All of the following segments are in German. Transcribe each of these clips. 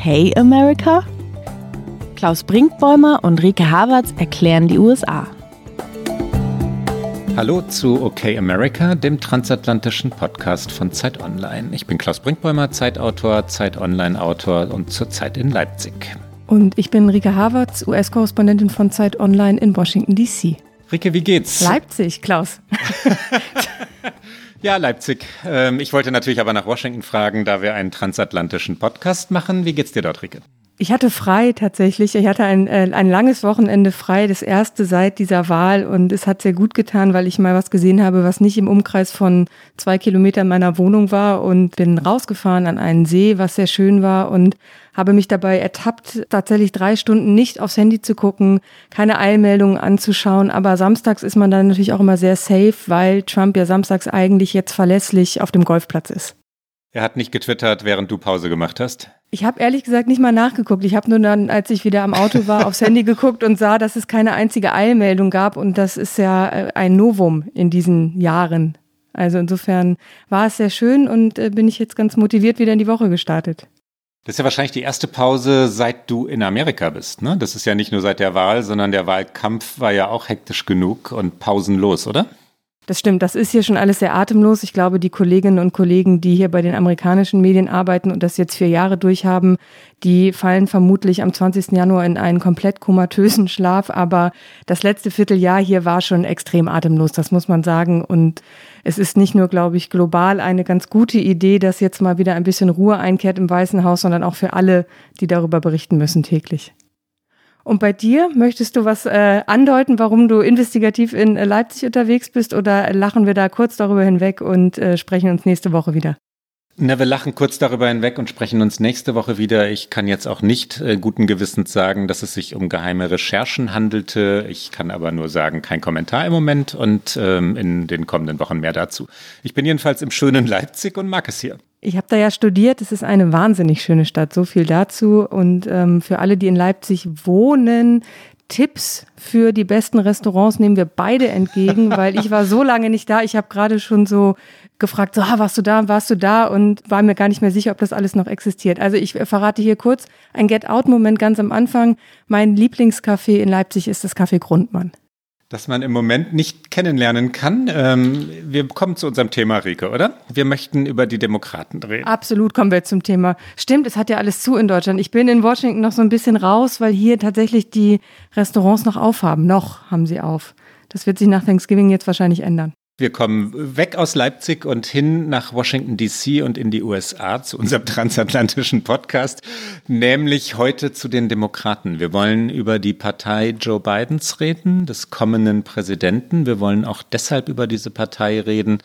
Okay America? Klaus Brinkbäumer und Rike Havertz erklären die USA. Hallo zu OK America, dem transatlantischen Podcast von Zeit Online. Ich bin Klaus Brinkbäumer, Zeitautor, Zeit Online-Autor und zurzeit in Leipzig. Und ich bin Rike Havertz, US-Korrespondentin von Zeit Online in Washington, D.C. Rike, wie geht's? Leipzig, Klaus. ja, Leipzig. Ähm, ich wollte natürlich aber nach Washington fragen, da wir einen transatlantischen Podcast machen. Wie geht's dir dort, Rike? Ich hatte frei tatsächlich. Ich hatte ein, äh, ein langes Wochenende frei, das erste seit dieser Wahl. Und es hat sehr gut getan, weil ich mal was gesehen habe, was nicht im Umkreis von zwei Kilometern meiner Wohnung war. Und bin rausgefahren an einen See, was sehr schön war. Und habe mich dabei ertappt, tatsächlich drei Stunden nicht aufs Handy zu gucken, keine Eilmeldungen anzuschauen. Aber samstags ist man dann natürlich auch immer sehr safe, weil Trump ja samstags eigentlich jetzt verlässlich auf dem Golfplatz ist. Er hat nicht getwittert, während du Pause gemacht hast? Ich habe ehrlich gesagt nicht mal nachgeguckt. Ich habe nur dann, als ich wieder am Auto war, aufs Handy geguckt und sah, dass es keine einzige Eilmeldung gab. Und das ist ja äh, ein Novum in diesen Jahren. Also insofern war es sehr schön und äh, bin ich jetzt ganz motiviert wieder in die Woche gestartet. Das ist ja wahrscheinlich die erste Pause, seit du in Amerika bist. Ne? Das ist ja nicht nur seit der Wahl, sondern der Wahlkampf war ja auch hektisch genug und pausenlos, oder? Das stimmt, das ist hier schon alles sehr atemlos. Ich glaube, die Kolleginnen und Kollegen, die hier bei den amerikanischen Medien arbeiten und das jetzt vier Jahre durchhaben, die fallen vermutlich am 20. Januar in einen komplett komatösen Schlaf. Aber das letzte Vierteljahr hier war schon extrem atemlos, das muss man sagen. Und es ist nicht nur, glaube ich, global eine ganz gute Idee, dass jetzt mal wieder ein bisschen Ruhe einkehrt im Weißen Haus, sondern auch für alle, die darüber berichten müssen täglich. Und bei dir, möchtest du was äh, andeuten, warum du investigativ in äh, Leipzig unterwegs bist oder lachen wir da kurz darüber hinweg und äh, sprechen uns nächste Woche wieder? Na, wir lachen kurz darüber hinweg und sprechen uns nächste Woche wieder. Ich kann jetzt auch nicht äh, guten Gewissens sagen, dass es sich um geheime Recherchen handelte. Ich kann aber nur sagen, kein Kommentar im Moment und ähm, in den kommenden Wochen mehr dazu. Ich bin jedenfalls im schönen Leipzig und mag es hier. Ich habe da ja studiert, es ist eine wahnsinnig schöne Stadt, so viel dazu. Und ähm, für alle, die in Leipzig wohnen, Tipps für die besten Restaurants nehmen wir beide entgegen, weil ich war so lange nicht da. Ich habe gerade schon so gefragt, so, ah, warst du da, warst du da und war mir gar nicht mehr sicher, ob das alles noch existiert. Also ich verrate hier kurz ein Get-Out-Moment ganz am Anfang. Mein Lieblingscafé in Leipzig ist das Café Grundmann das man im Moment nicht kennenlernen kann. Ähm, wir kommen zu unserem Thema, Rike, oder? Wir möchten über die Demokraten reden. Absolut kommen wir zum Thema. Stimmt, es hat ja alles zu in Deutschland. Ich bin in Washington noch so ein bisschen raus, weil hier tatsächlich die Restaurants noch aufhaben. Noch haben sie auf. Das wird sich nach Thanksgiving jetzt wahrscheinlich ändern. Wir kommen weg aus Leipzig und hin nach Washington, DC und in die USA zu unserem transatlantischen Podcast, nämlich heute zu den Demokraten. Wir wollen über die Partei Joe Bidens reden, des kommenden Präsidenten. Wir wollen auch deshalb über diese Partei reden,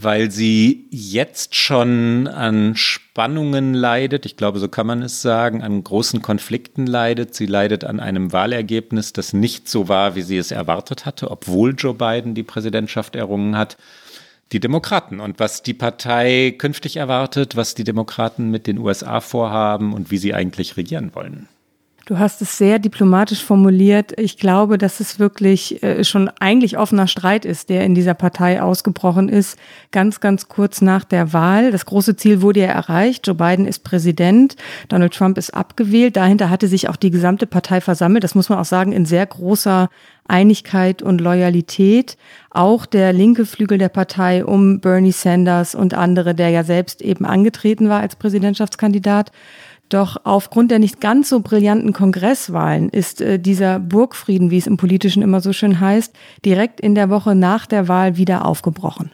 weil sie jetzt schon an Spannungen leidet, ich glaube, so kann man es sagen, an großen Konflikten leidet. Sie leidet an einem Wahlergebnis, das nicht so war, wie sie es erwartet hatte, obwohl Joe Biden die Präsidentschaft errungen hat. Die Demokraten und was die Partei künftig erwartet, was die Demokraten mit den USA vorhaben und wie sie eigentlich regieren wollen. Du hast es sehr diplomatisch formuliert. Ich glaube, dass es wirklich äh, schon eigentlich offener Streit ist, der in dieser Partei ausgebrochen ist, ganz, ganz kurz nach der Wahl. Das große Ziel wurde ja erreicht. Joe Biden ist Präsident, Donald Trump ist abgewählt. Dahinter hatte sich auch die gesamte Partei versammelt. Das muss man auch sagen, in sehr großer Einigkeit und Loyalität. Auch der linke Flügel der Partei um Bernie Sanders und andere, der ja selbst eben angetreten war als Präsidentschaftskandidat. Doch aufgrund der nicht ganz so brillanten Kongresswahlen ist äh, dieser Burgfrieden, wie es im Politischen immer so schön heißt, direkt in der Woche nach der Wahl wieder aufgebrochen.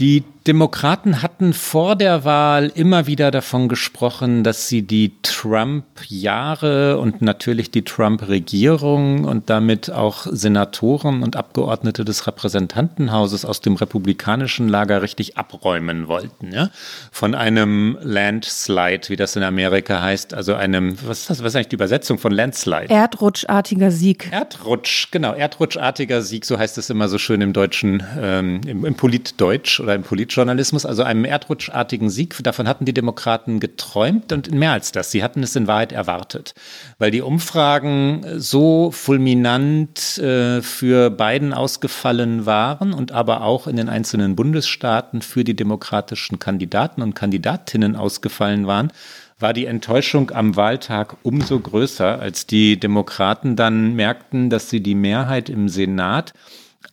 Die Demokraten hatten vor der Wahl immer wieder davon gesprochen, dass sie die Trump-Jahre und natürlich die Trump-Regierung und damit auch Senatoren und Abgeordnete des Repräsentantenhauses aus dem republikanischen Lager richtig abräumen wollten. Ja? Von einem Landslide, wie das in Amerika heißt, also einem, was ist das, was ist eigentlich die Übersetzung von Landslide? Erdrutschartiger Sieg. Erdrutsch, genau, erdrutschartiger Sieg, so heißt es immer so schön im Deutschen, ähm, im, im Politdeutsch oder im Politjournalismus, also einem erdrutschartigen Sieg. Davon hatten die Demokraten geträumt und mehr als das. Sie hatten es in Wahrheit erwartet, weil die Umfragen so fulminant äh, für Biden ausgefallen waren und aber auch in den einzelnen Bundesstaaten für die demokratischen Kandidaten und Kandidatinnen ausgefallen waren war die Enttäuschung am Wahltag umso größer, als die Demokraten dann merkten, dass sie die Mehrheit im Senat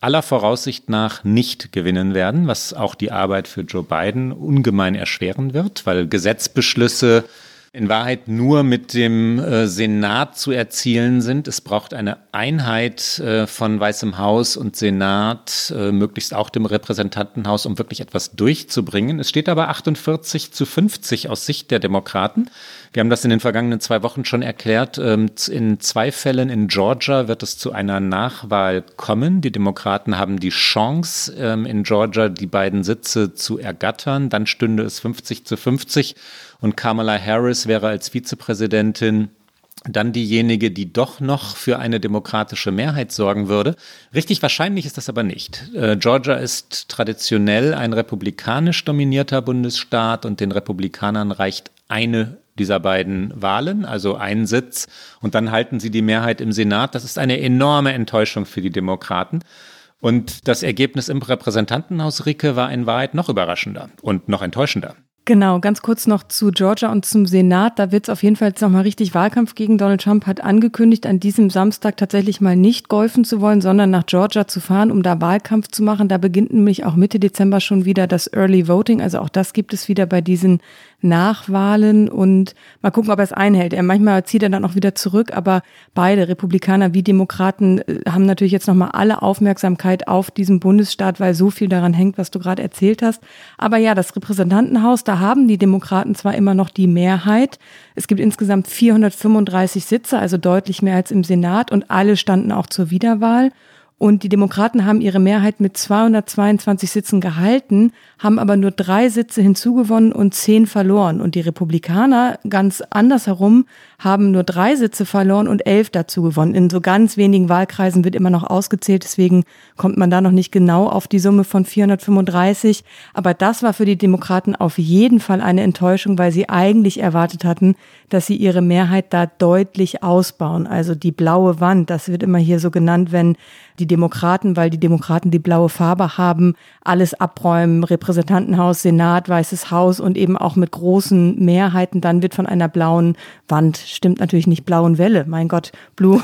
aller Voraussicht nach nicht gewinnen werden, was auch die Arbeit für Joe Biden ungemein erschweren wird, weil Gesetzbeschlüsse in Wahrheit nur mit dem äh, Senat zu erzielen sind. Es braucht eine Einheit äh, von Weißem Haus und Senat, äh, möglichst auch dem Repräsentantenhaus, um wirklich etwas durchzubringen. Es steht aber 48 zu 50 aus Sicht der Demokraten. Wir haben das in den vergangenen zwei Wochen schon erklärt. Ähm, in zwei Fällen in Georgia wird es zu einer Nachwahl kommen. Die Demokraten haben die Chance, ähm, in Georgia die beiden Sitze zu ergattern. Dann stünde es 50 zu 50 und Kamala Harris wäre als Vizepräsidentin dann diejenige, die doch noch für eine demokratische Mehrheit sorgen würde. Richtig wahrscheinlich ist das aber nicht. Äh, Georgia ist traditionell ein republikanisch dominierter Bundesstaat und den Republikanern reicht eine dieser beiden Wahlen, also ein Sitz, und dann halten sie die Mehrheit im Senat. Das ist eine enorme Enttäuschung für die Demokraten. Und das Ergebnis im Repräsentantenhaus Ricke war in Wahrheit noch überraschender und noch enttäuschender. Genau, ganz kurz noch zu Georgia und zum Senat. Da wird es auf jeden Fall jetzt nochmal richtig Wahlkampf gegen Donald Trump hat angekündigt, an diesem Samstag tatsächlich mal nicht golfen zu wollen, sondern nach Georgia zu fahren, um da Wahlkampf zu machen. Da beginnt nämlich auch Mitte Dezember schon wieder das Early Voting. Also auch das gibt es wieder bei diesen Nachwahlen und mal gucken, ob er es einhält. Er manchmal zieht er dann auch wieder zurück, aber beide Republikaner wie Demokraten äh, haben natürlich jetzt nochmal alle Aufmerksamkeit auf diesen Bundesstaat, weil so viel daran hängt, was du gerade erzählt hast. Aber ja, das Repräsentantenhaus, da haben die Demokraten zwar immer noch die Mehrheit. Es gibt insgesamt 435 Sitze, also deutlich mehr als im Senat und alle standen auch zur Wiederwahl. Und die Demokraten haben ihre Mehrheit mit 222 Sitzen gehalten, haben aber nur drei Sitze hinzugewonnen und zehn verloren. Und die Republikaner, ganz andersherum, haben nur drei Sitze verloren und elf dazu gewonnen. In so ganz wenigen Wahlkreisen wird immer noch ausgezählt, deswegen kommt man da noch nicht genau auf die Summe von 435. Aber das war für die Demokraten auf jeden Fall eine Enttäuschung, weil sie eigentlich erwartet hatten, dass sie ihre Mehrheit da deutlich ausbauen. Also die blaue Wand, das wird immer hier so genannt, wenn die Demokraten, weil die Demokraten die blaue Farbe haben, alles abräumen, Repräsentantenhaus, Senat, Weißes Haus und eben auch mit großen Mehrheiten, dann wird von einer blauen Wand stimmt natürlich nicht blauen Welle. Mein Gott, Blue.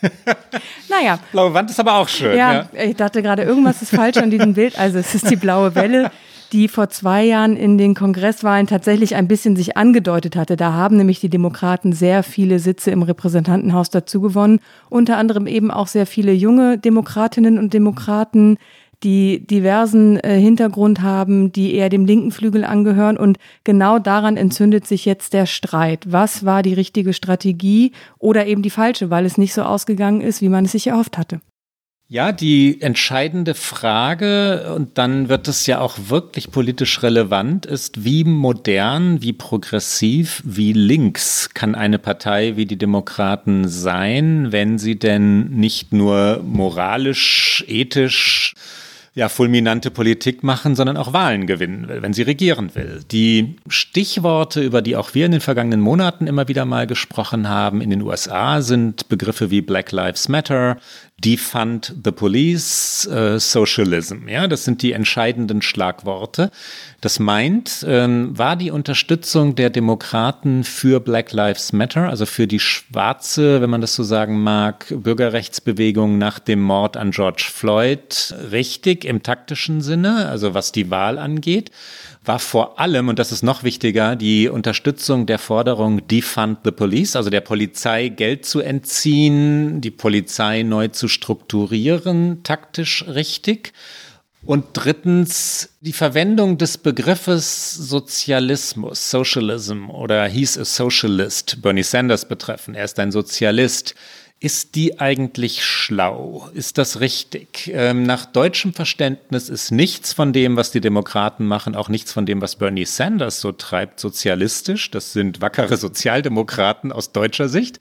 naja. Blaue Wand ist aber auch schön. Ja, ja, ich dachte gerade, irgendwas ist falsch an diesem Bild. Also es ist die blaue Welle, die vor zwei Jahren in den Kongresswahlen tatsächlich ein bisschen sich angedeutet hatte. Da haben nämlich die Demokraten sehr viele Sitze im Repräsentantenhaus dazu gewonnen. Unter anderem eben auch sehr viele junge Demokratinnen und Demokraten, die diversen äh, Hintergrund haben, die eher dem linken Flügel angehören. Und genau daran entzündet sich jetzt der Streit. Was war die richtige Strategie oder eben die falsche, weil es nicht so ausgegangen ist, wie man es sich erhofft hatte? Ja, die entscheidende Frage, und dann wird es ja auch wirklich politisch relevant, ist, wie modern, wie progressiv, wie links kann eine Partei wie die Demokraten sein, wenn sie denn nicht nur moralisch, ethisch, ja, fulminante Politik machen, sondern auch Wahlen gewinnen will, wenn sie regieren will. Die Stichworte, über die auch wir in den vergangenen Monaten immer wieder mal gesprochen haben, in den USA sind Begriffe wie Black Lives Matter, Defund the Police, äh, Socialism. Ja, das sind die entscheidenden Schlagworte. Das meint, ähm, war die Unterstützung der Demokraten für Black Lives Matter, also für die schwarze, wenn man das so sagen mag, Bürgerrechtsbewegung nach dem Mord an George Floyd richtig im taktischen Sinne, also was die Wahl angeht? War vor allem, und das ist noch wichtiger, die Unterstützung der Forderung Defund the Police, also der Polizei Geld zu entziehen, die Polizei neu zu strukturieren, taktisch richtig. Und drittens die Verwendung des Begriffes Sozialismus, Socialism oder hieß es Socialist, Bernie Sanders betreffen. Er ist ein Sozialist. Ist die eigentlich schlau? Ist das richtig? Ähm, nach deutschem Verständnis ist nichts von dem, was die Demokraten machen, auch nichts von dem, was Bernie Sanders so treibt, sozialistisch. Das sind wackere Sozialdemokraten aus deutscher Sicht.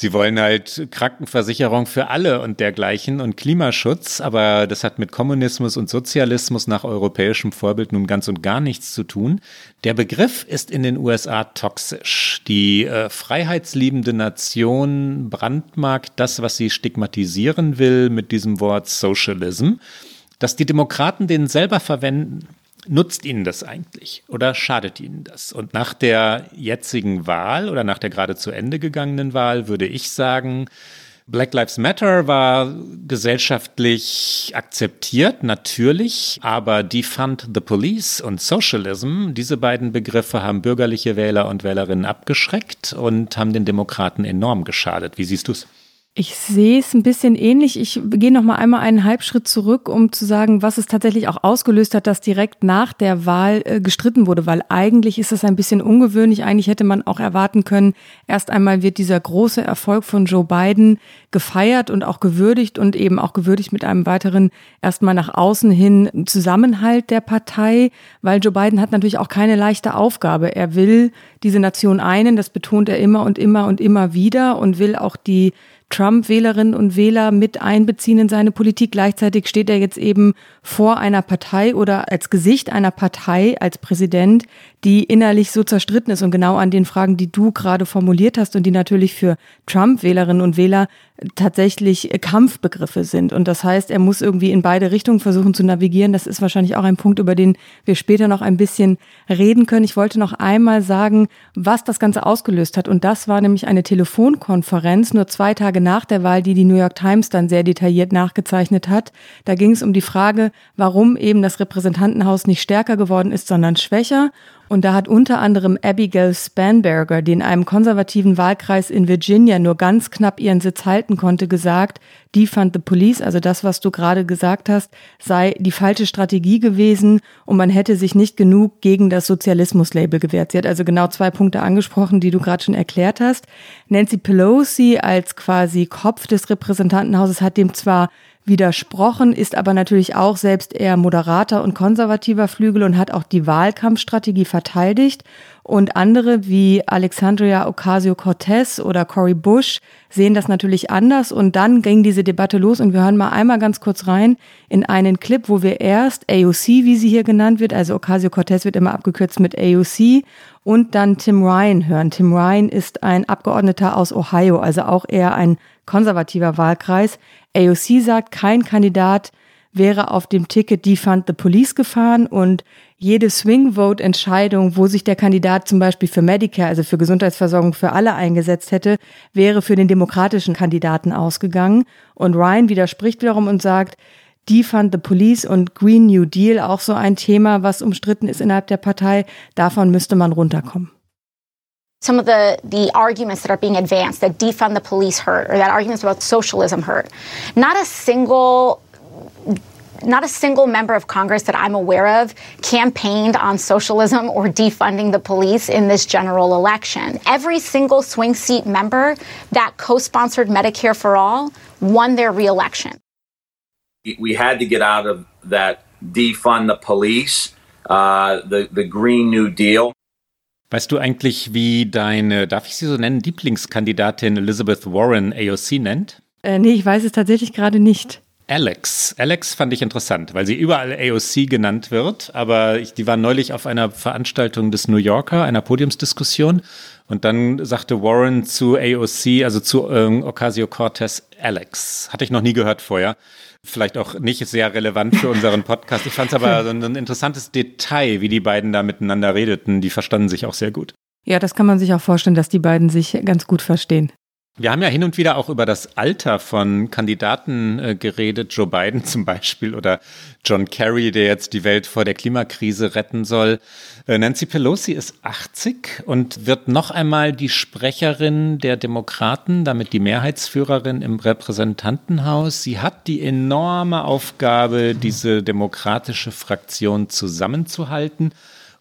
Sie wollen halt Krankenversicherung für alle und dergleichen und Klimaschutz, aber das hat mit Kommunismus und Sozialismus nach europäischem Vorbild nun ganz und gar nichts zu tun. Der Begriff ist in den USA toxisch. Die äh, freiheitsliebende Nation brandmarkt das, was sie stigmatisieren will mit diesem Wort Socialism. Dass die Demokraten den selber verwenden, Nutzt Ihnen das eigentlich oder schadet Ihnen das? Und nach der jetzigen Wahl oder nach der gerade zu Ende gegangenen Wahl würde ich sagen, Black Lives Matter war gesellschaftlich akzeptiert, natürlich, aber Defund the Police und Socialism, diese beiden Begriffe haben bürgerliche Wähler und Wählerinnen abgeschreckt und haben den Demokraten enorm geschadet. Wie siehst du es? Ich sehe es ein bisschen ähnlich. Ich gehe noch mal einmal einen Halbschritt zurück, um zu sagen, was es tatsächlich auch ausgelöst hat, dass direkt nach der Wahl äh, gestritten wurde, weil eigentlich ist es ein bisschen ungewöhnlich. Eigentlich hätte man auch erwarten können, erst einmal wird dieser große Erfolg von Joe Biden gefeiert und auch gewürdigt und eben auch gewürdigt mit einem weiteren erstmal nach außen hin Zusammenhalt der Partei, weil Joe Biden hat natürlich auch keine leichte Aufgabe. Er will diese Nation einen, das betont er immer und immer und immer wieder und will auch die Trump-Wählerinnen und Wähler mit einbeziehen in seine Politik. Gleichzeitig steht er jetzt eben vor einer Partei oder als Gesicht einer Partei, als Präsident, die innerlich so zerstritten ist und genau an den Fragen, die du gerade formuliert hast und die natürlich für Trump-Wählerinnen und Wähler tatsächlich Kampfbegriffe sind. Und das heißt, er muss irgendwie in beide Richtungen versuchen zu navigieren. Das ist wahrscheinlich auch ein Punkt, über den wir später noch ein bisschen reden können. Ich wollte noch einmal sagen, was das Ganze ausgelöst hat. Und das war nämlich eine Telefonkonferenz nur zwei Tage nach der Wahl, die die New York Times dann sehr detailliert nachgezeichnet hat. Da ging es um die Frage, warum eben das Repräsentantenhaus nicht stärker geworden ist, sondern schwächer. Und da hat unter anderem Abigail Spanberger, die in einem konservativen Wahlkreis in Virginia nur ganz knapp ihren Sitz halten konnte, gesagt, die fand the police, also das, was du gerade gesagt hast, sei die falsche Strategie gewesen und man hätte sich nicht genug gegen das Sozialismus-Label gewehrt. Sie hat also genau zwei Punkte angesprochen, die du gerade schon erklärt hast. Nancy Pelosi als quasi Kopf des Repräsentantenhauses hat dem zwar widersprochen, ist aber natürlich auch selbst eher moderater und konservativer Flügel und hat auch die Wahlkampfstrategie verteidigt. Und andere wie Alexandria Ocasio-Cortez oder Cory Bush sehen das natürlich anders. Und dann ging diese Debatte los und wir hören mal einmal ganz kurz rein in einen Clip, wo wir erst AOC, wie sie hier genannt wird, also Ocasio-Cortez wird immer abgekürzt mit AOC, und dann Tim Ryan hören. Tim Ryan ist ein Abgeordneter aus Ohio, also auch eher ein konservativer Wahlkreis. AOC sagt, kein Kandidat wäre auf dem Ticket Defund the Police gefahren und jede Swing-Vote-Entscheidung, wo sich der Kandidat zum Beispiel für Medicare, also für Gesundheitsversorgung für alle eingesetzt hätte, wäre für den demokratischen Kandidaten ausgegangen. Und Ryan widerspricht wiederum und sagt, Defund the Police und Green New Deal, auch so ein Thema, was umstritten ist innerhalb der Partei, davon müsste man runterkommen. Some of the, the arguments that are being advanced that defund the police hurt or that arguments about socialism hurt. Not a single not a single member of Congress that I'm aware of campaigned on socialism or defunding the police in this general election. Every single swing seat member that co sponsored Medicare for All won their reelection. We had to get out of that defund the police, uh, the, the Green New Deal. Weißt du eigentlich, wie deine, darf ich sie so nennen, Lieblingskandidatin Elizabeth Warren AOC nennt? Äh, nee, ich weiß es tatsächlich gerade nicht. Alex. Alex fand ich interessant, weil sie überall AOC genannt wird, aber ich, die war neulich auf einer Veranstaltung des New Yorker, einer Podiumsdiskussion und dann sagte Warren zu AOC, also zu ähm, Ocasio-Cortez, Alex. Hatte ich noch nie gehört vorher. Vielleicht auch nicht sehr relevant für unseren Podcast. Ich fand es aber so ein interessantes Detail, wie die beiden da miteinander redeten. Die verstanden sich auch sehr gut. Ja, das kann man sich auch vorstellen, dass die beiden sich ganz gut verstehen. Wir haben ja hin und wieder auch über das Alter von Kandidaten äh, geredet, Joe Biden zum Beispiel oder John Kerry, der jetzt die Welt vor der Klimakrise retten soll. Äh, Nancy Pelosi ist 80 und wird noch einmal die Sprecherin der Demokraten, damit die Mehrheitsführerin im Repräsentantenhaus. Sie hat die enorme Aufgabe, diese demokratische Fraktion zusammenzuhalten.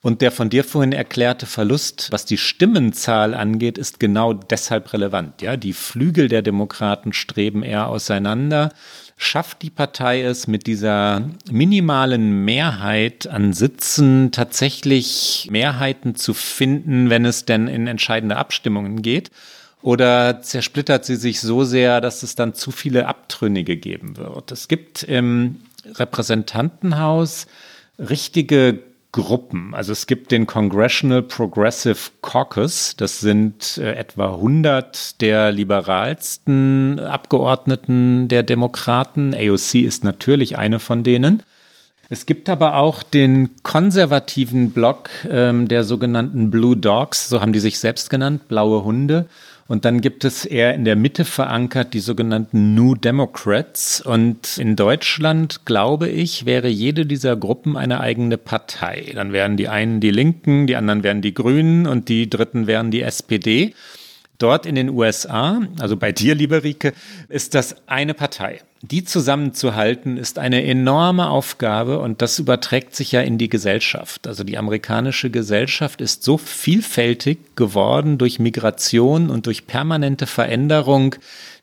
Und der von dir vorhin erklärte Verlust, was die Stimmenzahl angeht, ist genau deshalb relevant. Ja, die Flügel der Demokraten streben eher auseinander. Schafft die Partei es mit dieser minimalen Mehrheit an Sitzen tatsächlich Mehrheiten zu finden, wenn es denn in entscheidende Abstimmungen geht? Oder zersplittert sie sich so sehr, dass es dann zu viele Abtrünnige geben wird? Es gibt im Repräsentantenhaus richtige Gruppen. Also es gibt den Congressional Progressive Caucus. Das sind äh, etwa 100 der liberalsten Abgeordneten der Demokraten. AOC ist natürlich eine von denen. Es gibt aber auch den konservativen Block ähm, der sogenannten Blue Dogs, so haben die sich selbst genannt, blaue Hunde. Und dann gibt es eher in der Mitte verankert die sogenannten New Democrats. Und in Deutschland, glaube ich, wäre jede dieser Gruppen eine eigene Partei. Dann wären die einen die Linken, die anderen wären die Grünen und die dritten wären die SPD. Dort in den USA, also bei dir, liebe Rike, ist das eine Partei. Die zusammenzuhalten ist eine enorme Aufgabe und das überträgt sich ja in die Gesellschaft. Also die amerikanische Gesellschaft ist so vielfältig geworden durch Migration und durch permanente Veränderung.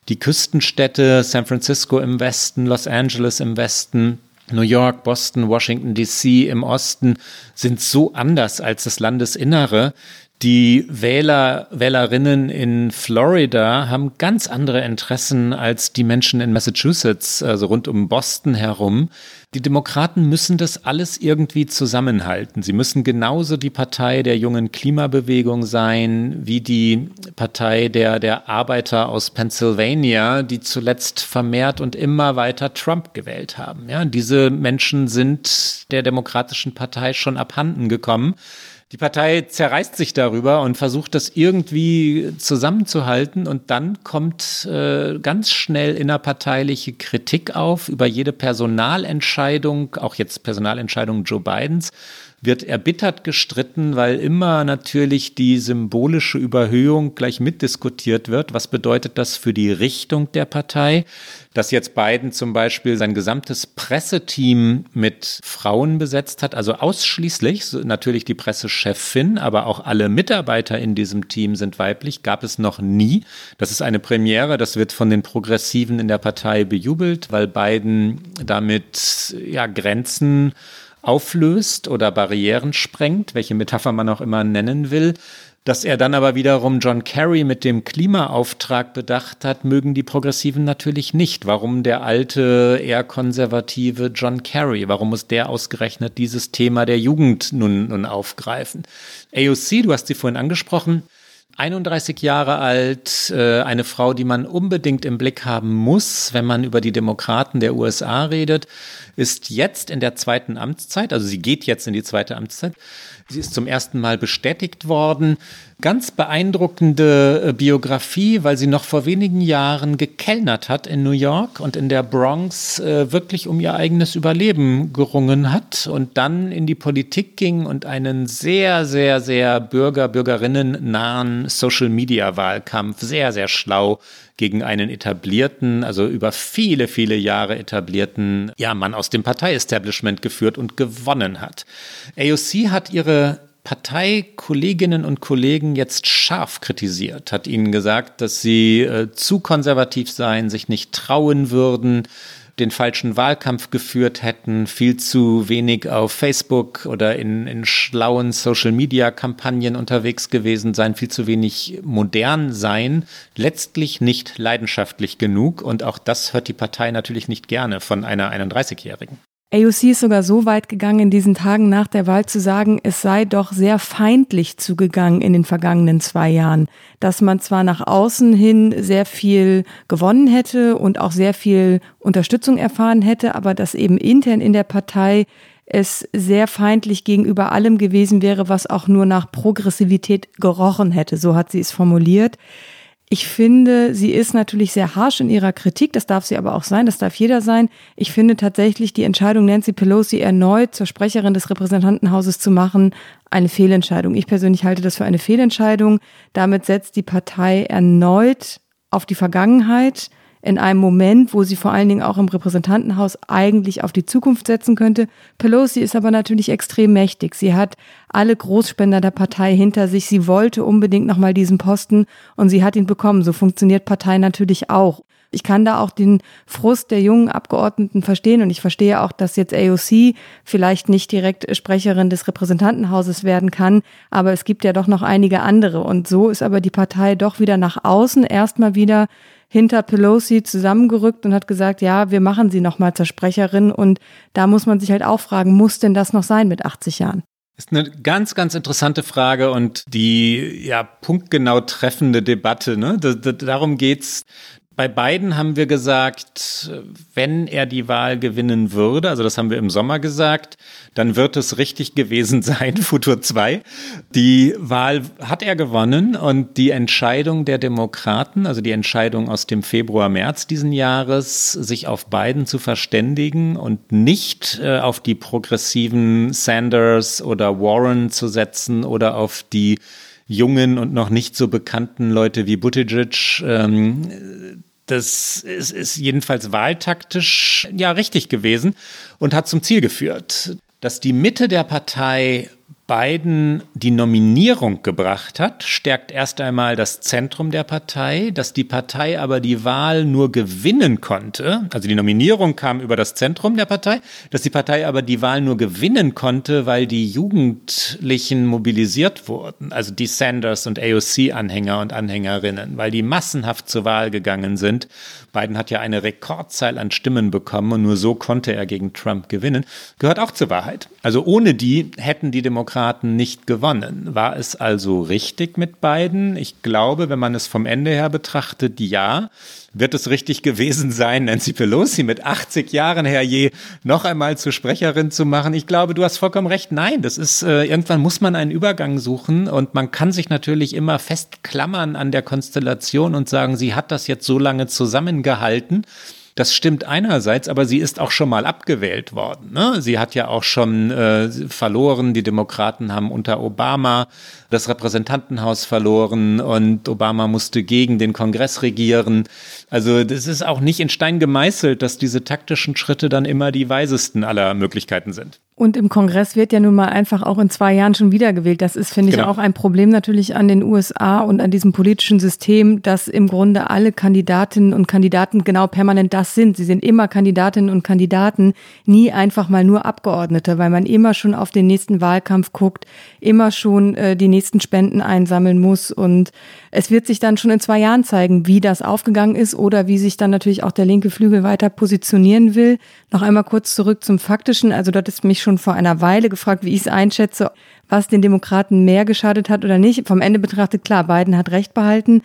Die Küstenstädte San Francisco im Westen, Los Angeles im Westen, New York, Boston, Washington, DC im Osten sind so anders als das Landesinnere, die Wähler, Wählerinnen in Florida haben ganz andere Interessen als die Menschen in Massachusetts, also rund um Boston herum. Die Demokraten müssen das alles irgendwie zusammenhalten. Sie müssen genauso die Partei der jungen Klimabewegung sein, wie die Partei der, der Arbeiter aus Pennsylvania, die zuletzt vermehrt und immer weiter Trump gewählt haben. Ja, diese Menschen sind der Demokratischen Partei schon abhanden gekommen. Die Partei zerreißt sich darüber und versucht das irgendwie zusammenzuhalten und dann kommt äh, ganz schnell innerparteiliche Kritik auf über jede Personalentscheidung, auch jetzt Personalentscheidung Joe Bidens wird erbittert gestritten, weil immer natürlich die symbolische Überhöhung gleich mitdiskutiert wird. Was bedeutet das für die Richtung der Partei? Dass jetzt Biden zum Beispiel sein gesamtes Presseteam mit Frauen besetzt hat, also ausschließlich, natürlich die Pressechefin, aber auch alle Mitarbeiter in diesem Team sind weiblich, gab es noch nie. Das ist eine Premiere, das wird von den Progressiven in der Partei bejubelt, weil Biden damit ja Grenzen auflöst oder Barrieren sprengt, welche Metapher man auch immer nennen will. Dass er dann aber wiederum John Kerry mit dem Klimaauftrag bedacht hat, mögen die Progressiven natürlich nicht. Warum der alte, eher konservative John Kerry? Warum muss der ausgerechnet dieses Thema der Jugend nun, nun aufgreifen? AOC, du hast sie vorhin angesprochen, 31 Jahre alt, äh, eine Frau, die man unbedingt im Blick haben muss, wenn man über die Demokraten der USA redet, ist jetzt in der zweiten Amtszeit, also sie geht jetzt in die zweite Amtszeit. Sie ist zum ersten Mal bestätigt worden. Ganz beeindruckende äh, Biografie, weil sie noch vor wenigen Jahren gekellnert hat in New York und in der Bronx äh, wirklich um ihr eigenes Überleben gerungen hat und dann in die Politik ging und einen sehr, sehr, sehr Bürger, Bürgerinnen nahen Social-Media-Wahlkampf sehr, sehr schlau gegen einen etablierten, also über viele, viele Jahre etablierten, ja, Mann aus dem Parteiestablishment geführt und gewonnen hat. AOC hat ihre Parteikolleginnen und Kollegen jetzt scharf kritisiert, hat ihnen gesagt, dass sie äh, zu konservativ seien, sich nicht trauen würden, den falschen Wahlkampf geführt hätten, viel zu wenig auf Facebook oder in, in schlauen Social-Media-Kampagnen unterwegs gewesen sein, viel zu wenig modern sein, letztlich nicht leidenschaftlich genug. Und auch das hört die Partei natürlich nicht gerne von einer 31-Jährigen. AOC ist sogar so weit gegangen, in diesen Tagen nach der Wahl zu sagen, es sei doch sehr feindlich zugegangen in den vergangenen zwei Jahren, dass man zwar nach außen hin sehr viel gewonnen hätte und auch sehr viel Unterstützung erfahren hätte, aber dass eben intern in der Partei es sehr feindlich gegenüber allem gewesen wäre, was auch nur nach Progressivität gerochen hätte. So hat sie es formuliert. Ich finde, sie ist natürlich sehr harsh in ihrer Kritik, das darf sie aber auch sein, das darf jeder sein. Ich finde tatsächlich die Entscheidung, Nancy Pelosi erneut zur Sprecherin des Repräsentantenhauses zu machen, eine Fehlentscheidung. Ich persönlich halte das für eine Fehlentscheidung. Damit setzt die Partei erneut auf die Vergangenheit, in einem Moment, wo sie vor allen Dingen auch im Repräsentantenhaus eigentlich auf die Zukunft setzen könnte. Pelosi ist aber natürlich extrem mächtig. Sie hat alle Großspender der Partei hinter sich. Sie wollte unbedingt nochmal diesen Posten und sie hat ihn bekommen. So funktioniert Partei natürlich auch. Ich kann da auch den Frust der jungen Abgeordneten verstehen und ich verstehe auch, dass jetzt AOC vielleicht nicht direkt Sprecherin des Repräsentantenhauses werden kann, aber es gibt ja doch noch einige andere und so ist aber die Partei doch wieder nach außen erstmal wieder hinter Pelosi zusammengerückt und hat gesagt, ja, wir machen sie nochmal zur Sprecherin. Und da muss man sich halt auch fragen, muss denn das noch sein mit 80 Jahren? Ist eine ganz, ganz interessante Frage und die ja punktgenau treffende Debatte. Ne? Da, da, darum geht's. Bei beiden haben wir gesagt, wenn er die Wahl gewinnen würde, also das haben wir im Sommer gesagt, dann wird es richtig gewesen sein, Futur 2. Die Wahl hat er gewonnen und die Entscheidung der Demokraten, also die Entscheidung aus dem Februar, März diesen Jahres, sich auf Biden zu verständigen und nicht äh, auf die progressiven Sanders oder Warren zu setzen oder auf die jungen und noch nicht so bekannten Leute wie Buttigieg, ähm, das ist, ist jedenfalls wahltaktisch ja richtig gewesen und hat zum Ziel geführt, dass die Mitte der Partei Biden die Nominierung gebracht hat, stärkt erst einmal das Zentrum der Partei, dass die Partei aber die Wahl nur gewinnen konnte, also die Nominierung kam über das Zentrum der Partei, dass die Partei aber die Wahl nur gewinnen konnte, weil die Jugendlichen mobilisiert wurden, also die Sanders und AOC-Anhänger und Anhängerinnen, weil die massenhaft zur Wahl gegangen sind. Biden hat ja eine Rekordzahl an Stimmen bekommen und nur so konnte er gegen Trump gewinnen, gehört auch zur Wahrheit. Also ohne die hätten die Demokraten Demokraten nicht gewonnen. War es also richtig mit beiden? Ich glaube, wenn man es vom Ende her betrachtet, ja. Wird es richtig gewesen sein, Nancy Pelosi mit 80 Jahren, Herr Je, noch einmal zur Sprecherin zu machen? Ich glaube, du hast vollkommen recht. Nein, das ist, äh, irgendwann muss man einen Übergang suchen und man kann sich natürlich immer festklammern an der Konstellation und sagen, sie hat das jetzt so lange zusammengehalten das stimmt einerseits, aber sie ist auch schon mal abgewählt worden. Ne? Sie hat ja auch schon äh, verloren. Die Demokraten haben unter Obama das Repräsentantenhaus verloren und Obama musste gegen den Kongress regieren. Also das ist auch nicht in Stein gemeißelt, dass diese taktischen Schritte dann immer die weisesten aller Möglichkeiten sind. Und im Kongress wird ja nun mal einfach auch in zwei Jahren schon wiedergewählt. Das ist, finde ich, genau. auch ein Problem natürlich an den USA und an diesem politischen System, dass im Grunde alle Kandidatinnen und Kandidaten genau permanent das sind. Sie sind immer Kandidatinnen und Kandidaten, nie einfach mal nur Abgeordnete, weil man immer schon auf den nächsten Wahlkampf guckt, immer schon äh, die nächsten Spenden einsammeln muss. Und es wird sich dann schon in zwei Jahren zeigen, wie das aufgegangen ist oder wie sich dann natürlich auch der linke Flügel weiter positionieren will. Noch einmal kurz zurück zum Faktischen. Also dort ist mich schon vor einer Weile gefragt, wie ich es einschätze, was den Demokraten mehr geschadet hat oder nicht. Vom Ende betrachtet, klar, Biden hat Recht behalten.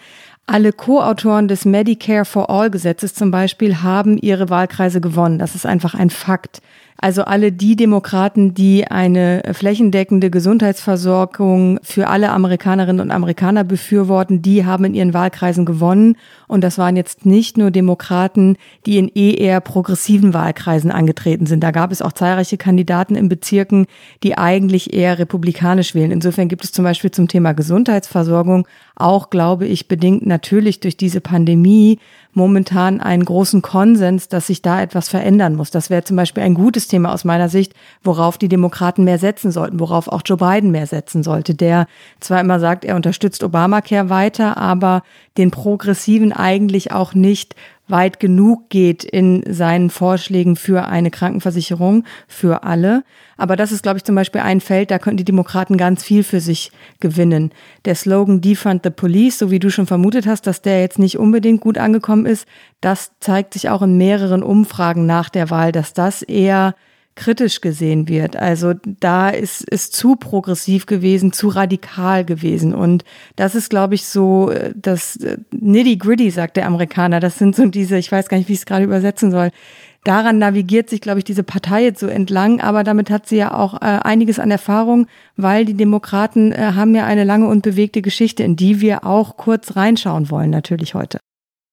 Alle Co-Autoren des Medicare for All Gesetzes zum Beispiel haben ihre Wahlkreise gewonnen. Das ist einfach ein Fakt. Also alle die Demokraten, die eine flächendeckende Gesundheitsversorgung für alle Amerikanerinnen und Amerikaner befürworten, die haben in ihren Wahlkreisen gewonnen. Und das waren jetzt nicht nur Demokraten, die in eh eher progressiven Wahlkreisen angetreten sind. Da gab es auch zahlreiche Kandidaten in Bezirken, die eigentlich eher republikanisch wählen. Insofern gibt es zum Beispiel zum Thema Gesundheitsversorgung auch, glaube ich, bedingt natürlich durch diese Pandemie momentan einen großen Konsens, dass sich da etwas verändern muss. Das wäre zum Beispiel ein gutes Thema aus meiner Sicht, worauf die Demokraten mehr setzen sollten, worauf auch Joe Biden mehr setzen sollte, der zwar immer sagt, er unterstützt Obamacare weiter, aber den Progressiven eigentlich auch nicht weit genug geht in seinen Vorschlägen für eine Krankenversicherung für alle. Aber das ist, glaube ich, zum Beispiel ein Feld, da könnten die Demokraten ganz viel für sich gewinnen. Der Slogan Defund the Police, so wie du schon vermutet hast, dass der jetzt nicht unbedingt gut angekommen ist, das zeigt sich auch in mehreren Umfragen nach der Wahl, dass das eher kritisch gesehen wird. Also da ist es zu progressiv gewesen, zu radikal gewesen. Und das ist, glaube ich, so äh, das äh, Nitty-Gritty, sagt der Amerikaner. Das sind so diese, ich weiß gar nicht, wie ich es gerade übersetzen soll. Daran navigiert sich, glaube ich, diese Partei jetzt so entlang, aber damit hat sie ja auch äh, einiges an Erfahrung, weil die Demokraten äh, haben ja eine lange und bewegte Geschichte, in die wir auch kurz reinschauen wollen, natürlich heute.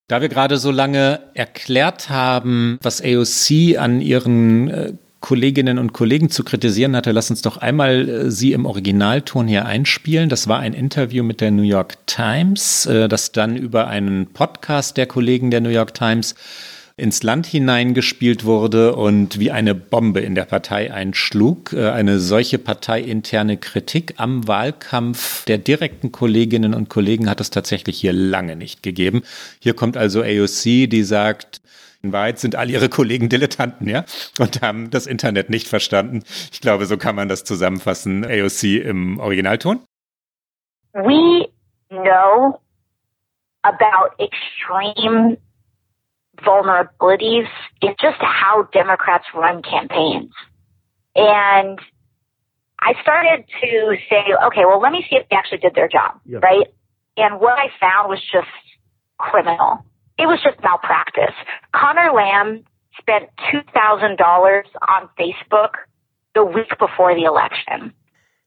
Da wir gerade so lange erklärt haben, was AOC an ihren äh, Kolleginnen und Kollegen zu kritisieren hatte, lass uns doch einmal äh, sie im Originalton hier einspielen. Das war ein Interview mit der New York Times, äh, das dann über einen Podcast der Kollegen der New York Times ins Land hineingespielt wurde und wie eine Bombe in der Partei einschlug. Äh, eine solche parteiinterne Kritik am Wahlkampf der direkten Kolleginnen und Kollegen hat es tatsächlich hier lange nicht gegeben. Hier kommt also AOC, die sagt, in Wahrheit sind all ihre Kollegen Dilettanten, ja, und haben das Internet nicht verstanden. Ich glaube, so kann man das zusammenfassen. AOC im Originalton. We know about extreme vulnerabilities in just how Democrats run campaigns. And I started to say, okay, well, let me see if they actually did their job, right? And what I found was just criminal. It was just malpractice. Connor Lamb spent $2,000 on Facebook the week before the election.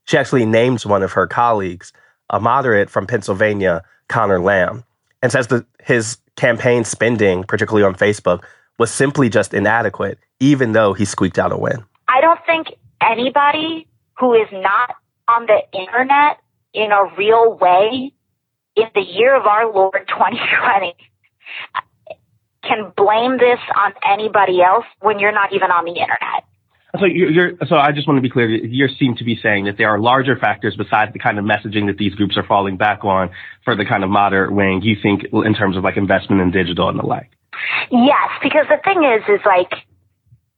She actually names one of her colleagues, a moderate from Pennsylvania, Connor Lamb, and says that his campaign spending, particularly on Facebook, was simply just inadequate, even though he squeaked out a win. I don't think anybody who is not on the internet in a real way in the year of our Lord 2020 can blame this on anybody else when you're not even on the internet. So you're, you're, so I just want to be clear. You seem to be saying that there are larger factors besides the kind of messaging that these groups are falling back on for the kind of moderate wing. You think in terms of like investment in digital and the like. Yes, because the thing is, is like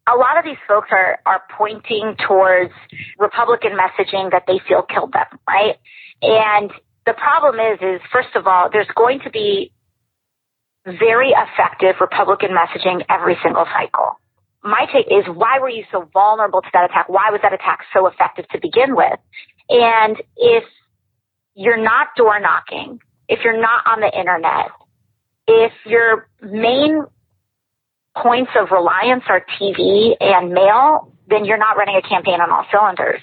a lot of these folks are are pointing towards Republican messaging that they feel killed them, right? And the problem is, is first of all, there's going to be very effective Republican messaging every single cycle. My take is why were you so vulnerable to that attack? Why was that attack so effective to begin with? And if you're not door knocking, if you're not on the internet, if your main points of reliance are TV and mail, then you're not running a campaign on all cylinders.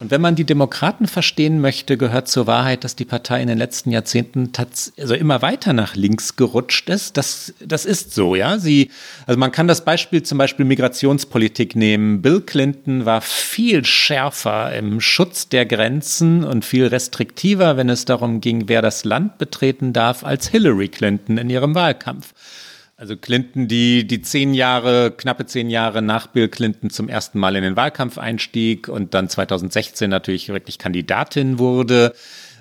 Und wenn man die Demokraten verstehen möchte, gehört zur Wahrheit, dass die Partei in den letzten Jahrzehnten also immer weiter nach links gerutscht ist. Das, das ist so, ja. Sie, also man kann das Beispiel zum Beispiel Migrationspolitik nehmen. Bill Clinton war viel schärfer im Schutz der Grenzen und viel restriktiver, wenn es darum ging, wer das Land betreten darf, als Hillary Clinton in ihrem Wahlkampf. Also Clinton, die, die zehn Jahre, knappe zehn Jahre nach Bill Clinton zum ersten Mal in den Wahlkampf einstieg und dann 2016 natürlich wirklich Kandidatin wurde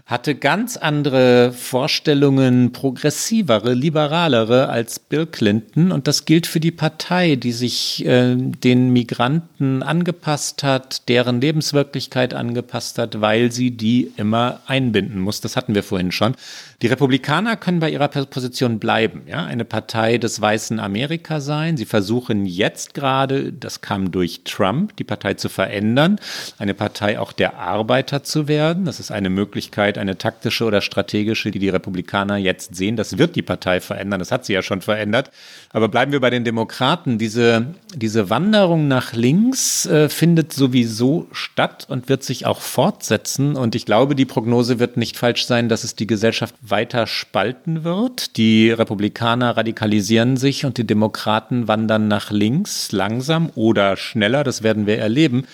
hatte ganz andere Vorstellungen, progressivere, liberalere als Bill Clinton. Und das gilt für die Partei, die sich äh, den Migranten angepasst hat, deren Lebenswirklichkeit angepasst hat, weil sie die immer einbinden muss. Das hatten wir vorhin schon. Die Republikaner können bei ihrer Position bleiben, ja, eine Partei des weißen Amerika sein. Sie versuchen jetzt gerade, das kam durch Trump, die Partei zu verändern, eine Partei auch der Arbeiter zu werden. Das ist eine Möglichkeit, eine taktische oder strategische, die die Republikaner jetzt sehen. Das wird die Partei verändern. Das hat sie ja schon verändert. Aber bleiben wir bei den Demokraten. Diese, diese Wanderung nach links äh, findet sowieso statt und wird sich auch fortsetzen. Und ich glaube, die Prognose wird nicht falsch sein, dass es die Gesellschaft weiter spalten wird. Die Republikaner radikalisieren sich und die Demokraten wandern nach links langsam oder schneller. Das werden wir erleben.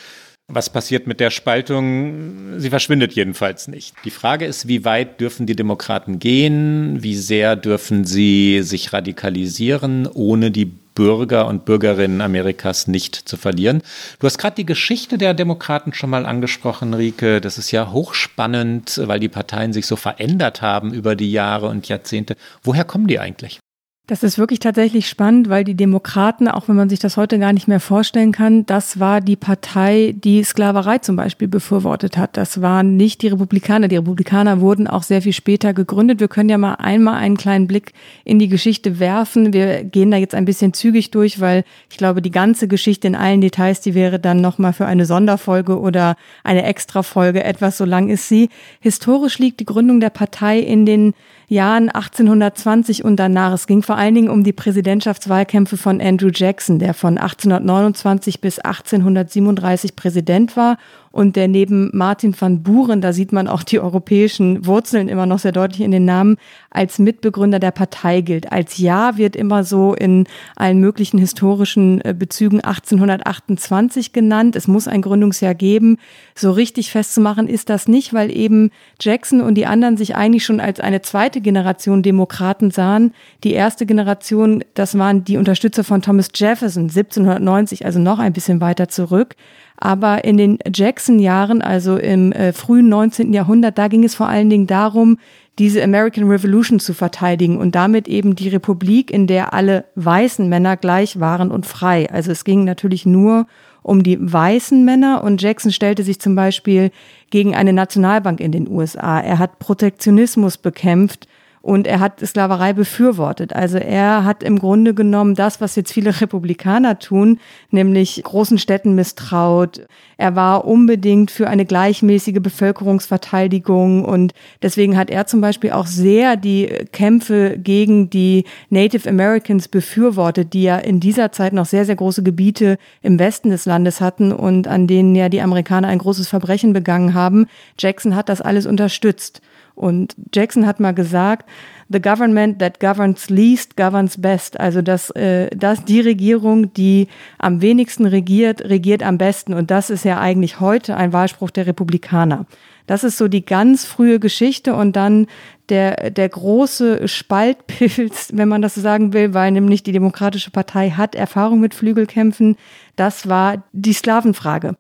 Was passiert mit der Spaltung? Sie verschwindet jedenfalls nicht. Die Frage ist, wie weit dürfen die Demokraten gehen? Wie sehr dürfen sie sich radikalisieren, ohne die Bürger und Bürgerinnen Amerikas nicht zu verlieren. Du hast gerade die Geschichte der Demokraten schon mal angesprochen, Rike. Das ist ja hochspannend, weil die Parteien sich so verändert haben über die Jahre und Jahrzehnte. Woher kommen die eigentlich? Das ist wirklich tatsächlich spannend, weil die Demokraten, auch wenn man sich das heute gar nicht mehr vorstellen kann, das war die Partei, die Sklaverei zum Beispiel befürwortet hat. Das waren nicht die Republikaner. Die Republikaner wurden auch sehr viel später gegründet. Wir können ja mal einmal einen kleinen Blick in die Geschichte werfen. Wir gehen da jetzt ein bisschen zügig durch, weil ich glaube, die ganze Geschichte in allen Details, die wäre dann nochmal für eine Sonderfolge oder eine Extrafolge etwas, so lang ist sie. Historisch liegt die Gründung der Partei in den Jahren 1820 und danach. Es ging vor allen Dingen um die Präsidentschaftswahlkämpfe von Andrew Jackson, der von 1829 bis 1837 Präsident war und der neben Martin van Buren, da sieht man auch die europäischen Wurzeln immer noch sehr deutlich in den Namen, als Mitbegründer der Partei gilt. Als Jahr wird immer so in allen möglichen historischen äh, Bezügen 1828 genannt. Es muss ein Gründungsjahr geben. So richtig festzumachen ist das nicht, weil eben Jackson und die anderen sich eigentlich schon als eine zweite Generation Demokraten sahen. Die erste Generation, das waren die Unterstützer von Thomas Jefferson 1790, also noch ein bisschen weiter zurück. Aber in den Jackson-Jahren, also im äh, frühen 19. Jahrhundert, da ging es vor allen Dingen darum, diese American Revolution zu verteidigen und damit eben die Republik, in der alle weißen Männer gleich waren und frei. Also es ging natürlich nur um die weißen Männer und Jackson stellte sich zum Beispiel gegen eine Nationalbank in den USA. Er hat Protektionismus bekämpft und er hat Sklaverei befürwortet. Also er hat im Grunde genommen das, was jetzt viele Republikaner tun, nämlich großen Städten misstraut. Er war unbedingt für eine gleichmäßige Bevölkerungsverteidigung und deswegen hat er zum Beispiel auch sehr die Kämpfe gegen die Native Americans befürwortet, die ja in dieser Zeit noch sehr, sehr große Gebiete im Westen des Landes hatten und an denen ja die Amerikaner ein großes Verbrechen begangen haben. Jackson hat das alles unterstützt. Und Jackson hat mal gesagt, the government that governs least governs best. Also dass, äh, dass die Regierung, die am wenigsten regiert, regiert am besten. Und das ist ja eigentlich heute ein Wahlspruch der Republikaner. Das ist so die ganz frühe Geschichte und dann der, der große Spaltpilz, wenn man das so sagen will, weil nämlich die Demokratische Partei hat Erfahrung mit Flügelkämpfen. Das war die Sklavenfrage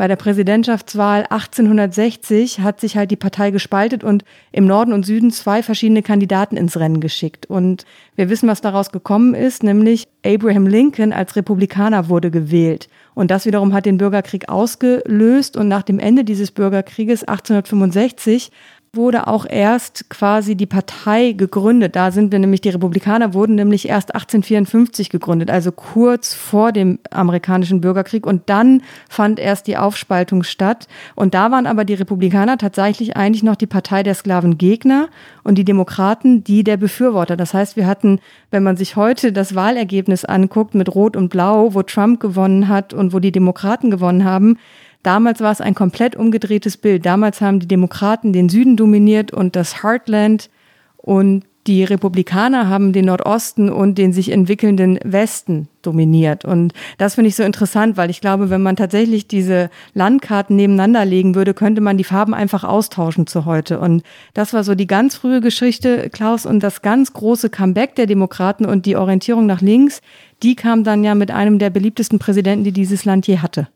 bei der Präsidentschaftswahl 1860 hat sich halt die Partei gespaltet und im Norden und Süden zwei verschiedene Kandidaten ins Rennen geschickt. Und wir wissen, was daraus gekommen ist, nämlich Abraham Lincoln als Republikaner wurde gewählt. Und das wiederum hat den Bürgerkrieg ausgelöst. Und nach dem Ende dieses Bürgerkrieges 1865 wurde auch erst quasi die Partei gegründet. Da sind wir nämlich, die Republikaner wurden nämlich erst 1854 gegründet, also kurz vor dem amerikanischen Bürgerkrieg. Und dann fand erst die Aufspaltung statt. Und da waren aber die Republikaner tatsächlich eigentlich noch die Partei der Sklavengegner und die Demokraten die der Befürworter. Das heißt, wir hatten, wenn man sich heute das Wahlergebnis anguckt mit Rot und Blau, wo Trump gewonnen hat und wo die Demokraten gewonnen haben, Damals war es ein komplett umgedrehtes Bild. Damals haben die Demokraten den Süden dominiert und das Heartland und die Republikaner haben den Nordosten und den sich entwickelnden Westen dominiert. Und das finde ich so interessant, weil ich glaube, wenn man tatsächlich diese Landkarten nebeneinander legen würde, könnte man die Farben einfach austauschen zu heute. Und das war so die ganz frühe Geschichte, Klaus, und das ganz große Comeback der Demokraten und die Orientierung nach links, die kam dann ja mit einem der beliebtesten Präsidenten, die dieses Land je hatte.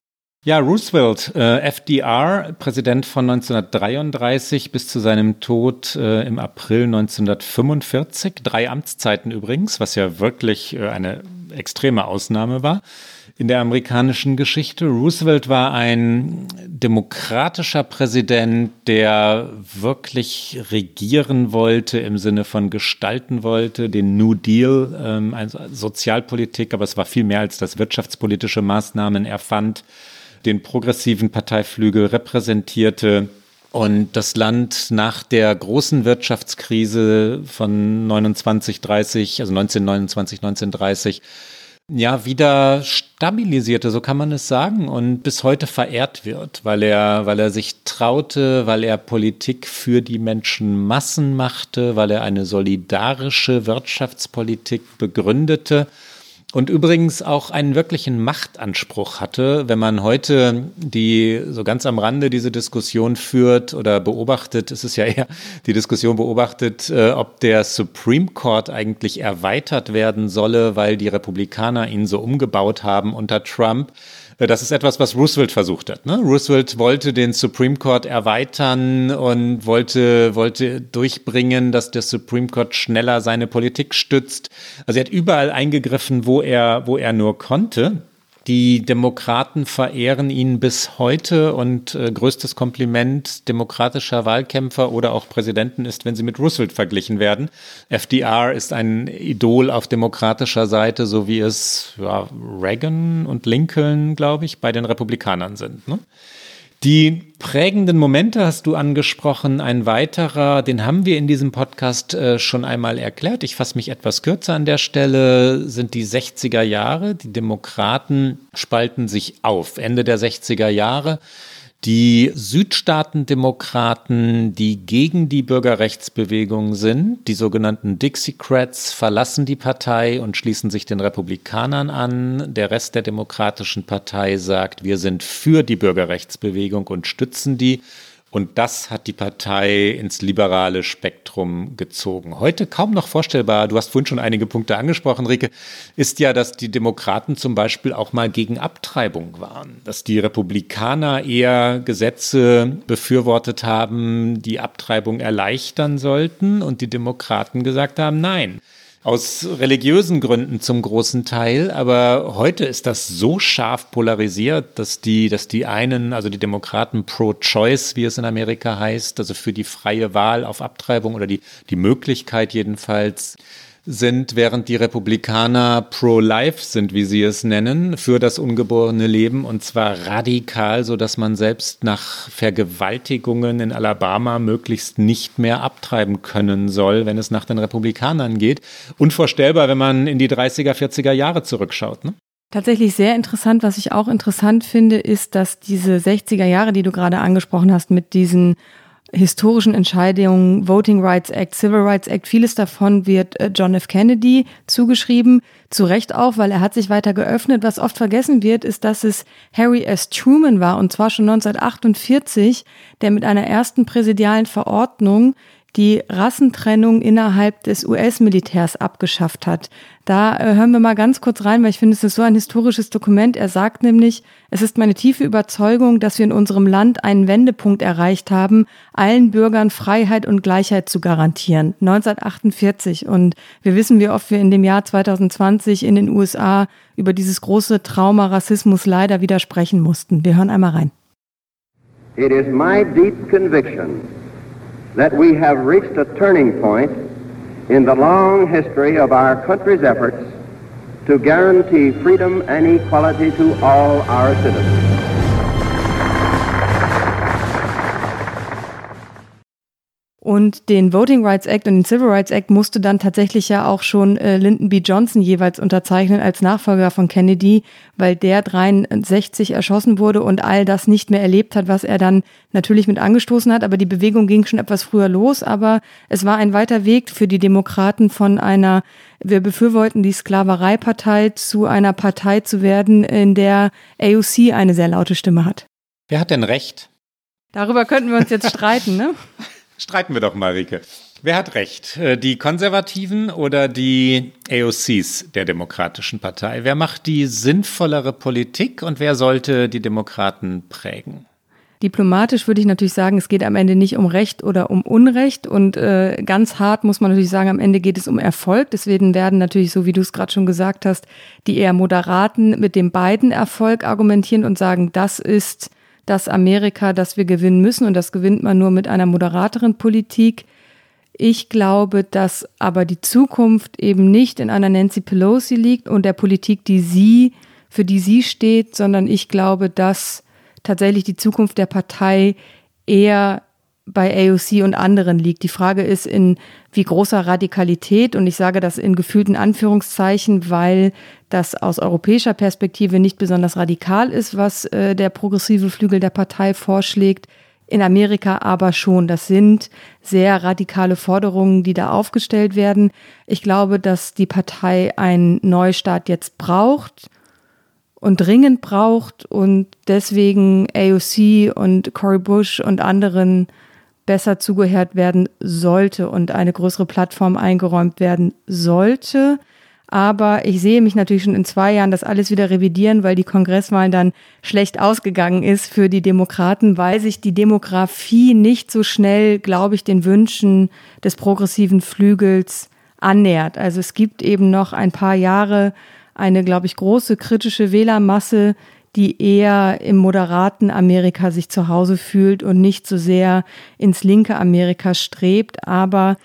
Ja, Roosevelt, äh, FDR, Präsident von 1933 bis zu seinem Tod äh, im April 1945. Drei Amtszeiten übrigens, was ja wirklich äh, eine extreme Ausnahme war in der amerikanischen Geschichte. Roosevelt war ein demokratischer Präsident, der wirklich regieren wollte im Sinne von gestalten wollte, den New Deal, ähm, also Sozialpolitik, aber es war viel mehr als das wirtschaftspolitische Maßnahmen erfand den progressiven Parteiflügel repräsentierte und das Land nach der großen Wirtschaftskrise von 29, 30, also 1929, 1930, ja, wieder stabilisierte, so kann man es sagen, und bis heute verehrt wird, weil er, weil er sich traute, weil er Politik für die Menschenmassen machte, weil er eine solidarische Wirtschaftspolitik begründete und übrigens auch einen wirklichen Machtanspruch hatte, wenn man heute die so ganz am Rande diese Diskussion führt oder beobachtet, ist es ja eher die Diskussion beobachtet, äh, ob der Supreme Court eigentlich erweitert werden solle, weil die Republikaner ihn so umgebaut haben unter Trump. Äh, das ist etwas, was Roosevelt versucht hat. Ne? Roosevelt wollte den Supreme Court erweitern und wollte, wollte durchbringen, dass der Supreme Court schneller seine Politik stützt. Also er hat überall eingegriffen, wo er, wo er nur konnte. Die Demokraten verehren ihn bis heute und äh, größtes Kompliment demokratischer Wahlkämpfer oder auch Präsidenten ist, wenn sie mit Roosevelt verglichen werden. FDR ist ein Idol auf demokratischer Seite, so wie es ja, Reagan und Lincoln, glaube ich, bei den Republikanern sind. Ne? Die prägenden Momente hast du angesprochen. Ein weiterer, den haben wir in diesem Podcast äh, schon einmal erklärt. Ich fasse mich etwas kürzer an der Stelle, sind die 60er Jahre. Die Demokraten spalten sich auf. Ende der 60er Jahre die Südstaatendemokraten, die gegen die Bürgerrechtsbewegung sind, die sogenannten Dixiecrats, verlassen die Partei und schließen sich den Republikanern an. Der Rest der Demokratischen Partei sagt, wir sind für die Bürgerrechtsbewegung und stützen die. Und das hat die Partei ins liberale Spektrum gezogen. Heute kaum noch vorstellbar, du hast vorhin schon einige Punkte angesprochen, Rike, ist ja, dass die Demokraten zum Beispiel auch mal gegen Abtreibung waren. Dass die Republikaner eher Gesetze befürwortet haben, die Abtreibung erleichtern sollten und die Demokraten gesagt haben, nein aus religiösen Gründen zum großen Teil. Aber heute ist das so scharf polarisiert, dass die, dass die einen, also die Demokraten pro-choice, wie es in Amerika heißt, also für die freie Wahl auf Abtreibung oder die, die Möglichkeit jedenfalls, sind, während die Republikaner pro-life sind, wie sie es nennen, für das ungeborene Leben und zwar radikal, so dass man selbst nach Vergewaltigungen in Alabama möglichst nicht mehr abtreiben können soll, wenn es nach den Republikanern geht. Unvorstellbar, wenn man in die 30er, 40er Jahre zurückschaut. Ne? Tatsächlich sehr interessant. Was ich auch interessant finde, ist, dass diese 60er Jahre, die du gerade angesprochen hast, mit diesen historischen Entscheidungen, Voting Rights Act, Civil Rights Act, vieles davon wird äh, John F. Kennedy zugeschrieben. Zu Recht auch, weil er hat sich weiter geöffnet. Was oft vergessen wird, ist, dass es Harry S. Truman war, und zwar schon 1948, der mit einer ersten präsidialen Verordnung die Rassentrennung innerhalb des US-Militärs abgeschafft hat. Da äh, hören wir mal ganz kurz rein, weil ich finde, es ist so ein historisches Dokument. Er sagt nämlich, es ist meine tiefe Überzeugung, dass wir in unserem Land einen Wendepunkt erreicht haben, allen Bürgern Freiheit und Gleichheit zu garantieren. 1948. Und wir wissen, wie oft wir in dem Jahr 2020 in den USA über dieses große Trauma Rassismus leider widersprechen mussten. Wir hören einmal rein. It is my deep conviction that we have reached a turning point in the long history of our country's efforts to guarantee freedom and equality to all our citizens. Und den Voting Rights Act und den Civil Rights Act musste dann tatsächlich ja auch schon äh, Lyndon B. Johnson jeweils unterzeichnen als Nachfolger von Kennedy, weil der 63 erschossen wurde und all das nicht mehr erlebt hat, was er dann natürlich mit angestoßen hat. Aber die Bewegung ging schon etwas früher los. Aber es war ein weiter Weg für die Demokraten von einer, wir befürworten die Sklavereipartei zu einer Partei zu werden, in der AOC eine sehr laute Stimme hat. Wer hat denn recht? Darüber könnten wir uns jetzt streiten, ne? Streiten wir doch mal, Rike. Wer hat recht? Äh, die Konservativen oder die AOCs der Demokratischen Partei? Wer macht die sinnvollere Politik und wer sollte die Demokraten prägen? Diplomatisch würde ich natürlich sagen, es geht am Ende nicht um Recht oder um Unrecht. Und äh, ganz hart muss man natürlich sagen, am Ende geht es um Erfolg. Deswegen werden natürlich, so wie du es gerade schon gesagt hast, die eher Moderaten mit dem beiden Erfolg argumentieren und sagen, das ist das Amerika, das wir gewinnen müssen. Und das gewinnt man nur mit einer moderateren Politik. Ich glaube, dass aber die Zukunft eben nicht in einer Nancy Pelosi liegt und der Politik, die sie, für die sie steht, sondern ich glaube, dass tatsächlich die Zukunft der Partei eher bei AOC und anderen liegt. Die Frage ist, in wie großer Radikalität, und ich sage das in gefühlten Anführungszeichen, weil das aus europäischer Perspektive nicht besonders radikal ist, was äh, der progressive Flügel der Partei vorschlägt. In Amerika aber schon. Das sind sehr radikale Forderungen, die da aufgestellt werden. Ich glaube, dass die Partei einen Neustart jetzt braucht und dringend braucht und deswegen AOC und Cory Bush und anderen besser zugehört werden sollte und eine größere Plattform eingeräumt werden sollte. Aber ich sehe mich natürlich schon in zwei Jahren das alles wieder revidieren, weil die Kongresswahlen dann schlecht ausgegangen ist für die Demokraten, weil sich die Demografie nicht so schnell, glaube ich, den Wünschen des progressiven Flügels annähert. Also es gibt eben noch ein paar Jahre eine, glaube ich, große kritische Wählermasse, die eher im moderaten Amerika sich zu Hause fühlt und nicht so sehr ins linke Amerika strebt. Aber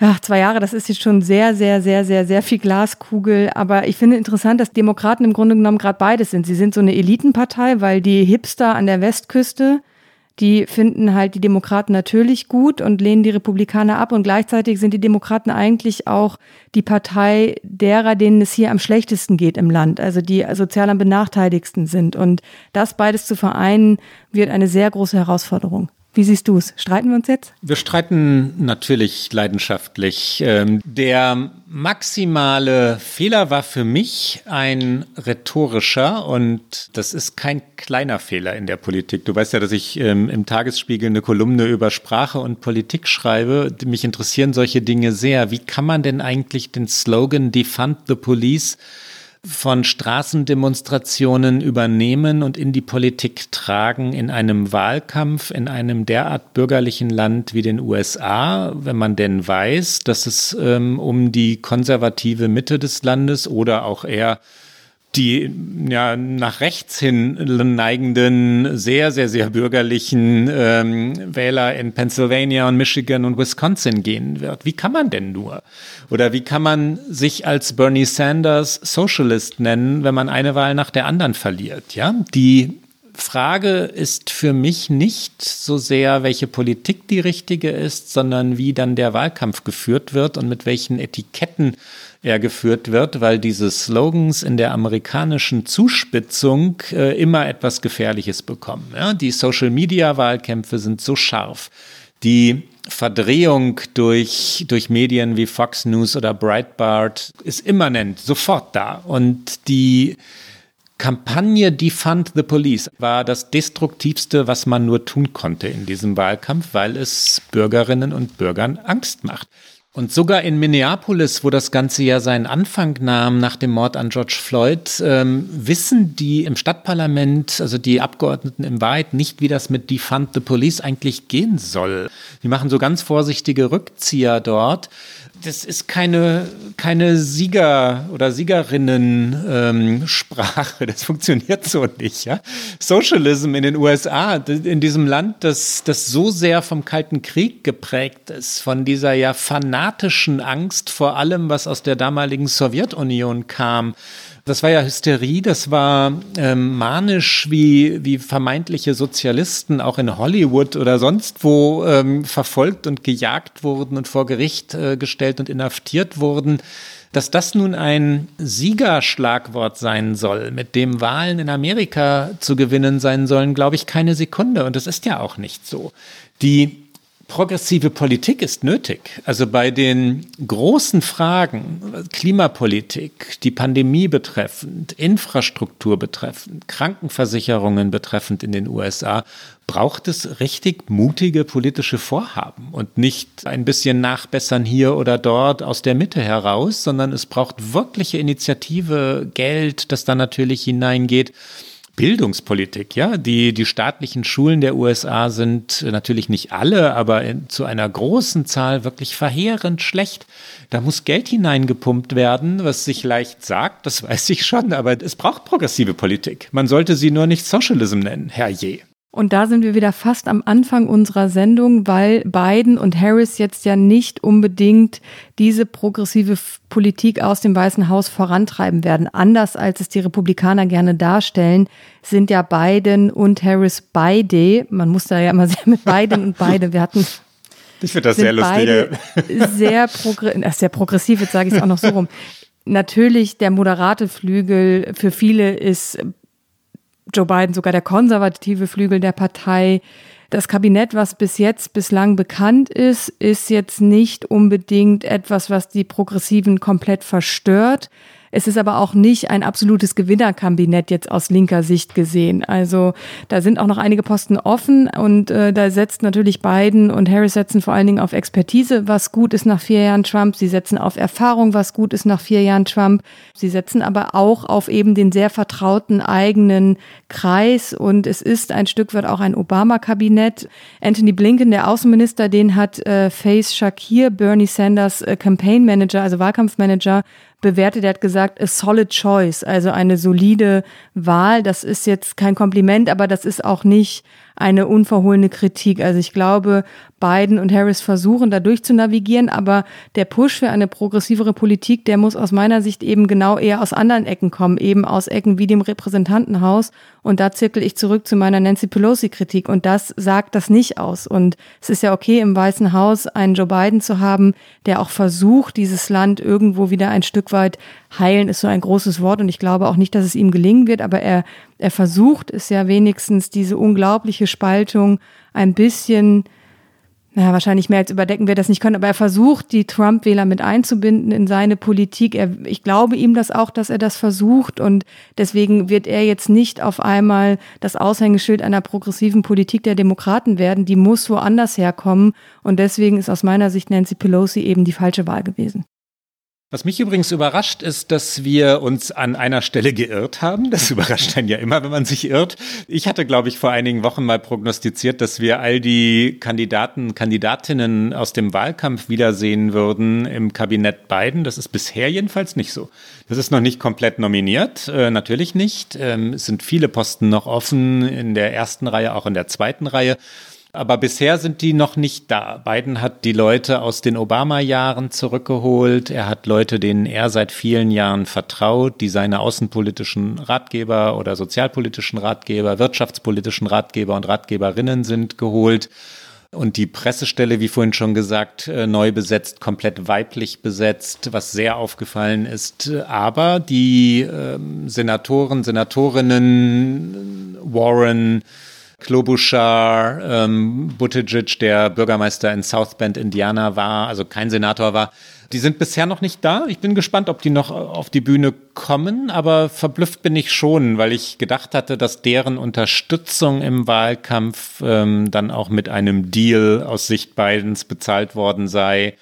ja, zwei Jahre, das ist jetzt schon sehr, sehr, sehr, sehr, sehr viel Glaskugel. Aber ich finde interessant, dass Demokraten im Grunde genommen gerade beides sind. Sie sind so eine Elitenpartei, weil die Hipster an der Westküste die finden halt die Demokraten natürlich gut und lehnen die Republikaner ab. Und gleichzeitig sind die Demokraten eigentlich auch die Partei derer, denen es hier am schlechtesten geht im Land, also die sozial am benachteiligsten sind. Und das beides zu vereinen, wird eine sehr große Herausforderung. Wie siehst du es? Streiten wir uns jetzt? Wir streiten natürlich leidenschaftlich. Ähm, der maximale Fehler war für mich ein rhetorischer und das ist kein kleiner Fehler in der Politik. Du weißt ja, dass ich ähm, im Tagesspiegel eine Kolumne über Sprache und Politik schreibe. Mich interessieren solche Dinge sehr. Wie kann man denn eigentlich den Slogan Defund the Police von Straßendemonstrationen übernehmen und in die Politik tragen in einem Wahlkampf in einem derart bürgerlichen Land wie den USA, wenn man denn weiß, dass es ähm, um die konservative Mitte des Landes oder auch eher die ja nach rechts hin neigenden, sehr, sehr, sehr bürgerlichen ähm, Wähler in Pennsylvania und Michigan und Wisconsin gehen wird. Wie kann man denn nur? Oder wie kann man sich als Bernie Sanders Socialist nennen, wenn man eine Wahl nach der anderen verliert? Ja, die Frage ist für mich nicht so sehr, welche Politik die richtige ist, sondern wie dann der Wahlkampf geführt wird und mit welchen Etiketten er geführt wird, weil diese Slogans in der amerikanischen Zuspitzung äh, immer etwas Gefährliches bekommen. Ja? Die Social-Media-Wahlkämpfe sind so scharf. Die Verdrehung durch, durch Medien wie Fox News oder Breitbart ist immanent, sofort da. Und die Kampagne Defund the Police war das destruktivste, was man nur tun konnte in diesem Wahlkampf, weil es Bürgerinnen und Bürgern Angst macht. Und sogar in Minneapolis, wo das Ganze ja seinen Anfang nahm nach dem Mord an George Floyd, ähm, wissen die im Stadtparlament, also die Abgeordneten im Wahrheit, nicht, wie das mit Defund the Police eigentlich gehen soll. Die machen so ganz vorsichtige Rückzieher dort das ist keine, keine Sieger- oder Siegerinnen-Sprache. Ähm, das funktioniert so nicht. Ja? Socialism in den USA, in diesem Land, das, das so sehr vom Kalten Krieg geprägt ist, von dieser ja fanatischen Angst vor allem, was aus der damaligen Sowjetunion kam, das war ja Hysterie, das war ähm, manisch, wie, wie vermeintliche Sozialisten auch in Hollywood oder sonst wo ähm, verfolgt und gejagt wurden und vor Gericht äh, gestellt und inhaftiert wurden. Dass das nun ein Siegerschlagwort sein soll, mit dem Wahlen in Amerika zu gewinnen sein sollen, glaube ich keine Sekunde. Und das ist ja auch nicht so. Die progressive Politik ist nötig. Also bei den großen Fragen, Klimapolitik, die Pandemie betreffend, Infrastruktur betreffend, Krankenversicherungen betreffend in den USA, braucht es richtig mutige politische Vorhaben und nicht ein bisschen nachbessern hier oder dort aus der Mitte heraus, sondern es braucht wirkliche Initiative, Geld, das da natürlich hineingeht. Bildungspolitik, ja. Die, die staatlichen Schulen der USA sind natürlich nicht alle, aber in, zu einer großen Zahl wirklich verheerend schlecht. Da muss Geld hineingepumpt werden, was sich leicht sagt, das weiß ich schon, aber es braucht progressive Politik. Man sollte sie nur nicht Socialism nennen, Herr Je. Und da sind wir wieder fast am Anfang unserer Sendung, weil Biden und Harris jetzt ja nicht unbedingt diese progressive Politik aus dem Weißen Haus vorantreiben werden. Anders als es die Republikaner gerne darstellen, sind ja Biden und Harris beide, man muss da ja immer sehr mit Biden und beide, wir hatten ich finde das sehr lustig. Sehr, progr sehr progressiv, jetzt sage ich es auch noch so rum. Natürlich, der moderate Flügel für viele ist Joe Biden sogar der konservative Flügel der Partei. Das Kabinett, was bis jetzt bislang bekannt ist, ist jetzt nicht unbedingt etwas, was die Progressiven komplett verstört. Es ist aber auch nicht ein absolutes Gewinnerkabinett jetzt aus linker Sicht gesehen. Also da sind auch noch einige Posten offen und äh, da setzt natürlich Biden und Harris setzen vor allen Dingen auf Expertise, was gut ist nach vier Jahren Trump. Sie setzen auf Erfahrung, was gut ist nach vier Jahren Trump. Sie setzen aber auch auf eben den sehr vertrauten eigenen Kreis und es ist ein Stück weit auch ein Obama-Kabinett. Anthony Blinken, der Außenminister, den hat äh, Faith Shakir, Bernie Sanders äh, Campaign Manager, also Wahlkampfmanager, bewertet. Er hat gesagt, a solid choice, also eine solide Wahl. Das ist jetzt kein Kompliment, aber das ist auch nicht eine unverhohlene Kritik. Also ich glaube, Biden und Harris versuchen da durch zu navigieren, aber der Push für eine progressivere Politik, der muss aus meiner Sicht eben genau eher aus anderen Ecken kommen, eben aus Ecken wie dem Repräsentantenhaus. Und da zirkel ich zurück zu meiner Nancy Pelosi-Kritik. Und das sagt das nicht aus. Und es ist ja okay, im Weißen Haus einen Joe Biden zu haben, der auch versucht, dieses Land irgendwo wieder ein Stück weit heilen, ist so ein großes Wort. Und ich glaube auch nicht, dass es ihm gelingen wird, aber er, er versucht es ja wenigstens, diese unglaubliche Spaltung ein bisschen naja, wahrscheinlich mehr als überdecken wir das nicht können, aber er versucht, die Trump-Wähler mit einzubinden in seine Politik. Er, ich glaube ihm das auch, dass er das versucht und deswegen wird er jetzt nicht auf einmal das Aushängeschild einer progressiven Politik der Demokraten werden. Die muss woanders herkommen und deswegen ist aus meiner Sicht Nancy Pelosi eben die falsche Wahl gewesen. Was mich übrigens überrascht, ist, dass wir uns an einer Stelle geirrt haben. Das überrascht einen ja immer, wenn man sich irrt. Ich hatte, glaube ich, vor einigen Wochen mal prognostiziert, dass wir all die Kandidaten, Kandidatinnen aus dem Wahlkampf wiedersehen würden im Kabinett Biden. Das ist bisher jedenfalls nicht so. Das ist noch nicht komplett nominiert, äh, natürlich nicht. Ähm, es sind viele Posten noch offen in der ersten Reihe, auch in der zweiten Reihe. Aber bisher sind die noch nicht da. Biden hat die Leute aus den Obama-Jahren zurückgeholt. Er hat Leute, denen er seit vielen Jahren vertraut, die seine außenpolitischen Ratgeber oder sozialpolitischen Ratgeber, wirtschaftspolitischen Ratgeber und Ratgeberinnen sind, geholt. Und die Pressestelle, wie vorhin schon gesagt, äh, neu besetzt, komplett weiblich besetzt, was sehr aufgefallen ist. Aber die äh, Senatoren, Senatorinnen, Warren, Klobuchar, ähm, Buttigieg, der Bürgermeister in South Bend, Indiana war, also kein Senator war. Die sind bisher noch nicht da. Ich bin gespannt, ob die noch auf die Bühne kommen, aber verblüfft bin ich schon, weil ich gedacht hatte, dass deren Unterstützung im Wahlkampf ähm, dann auch mit einem Deal aus Sicht Bidens bezahlt worden sei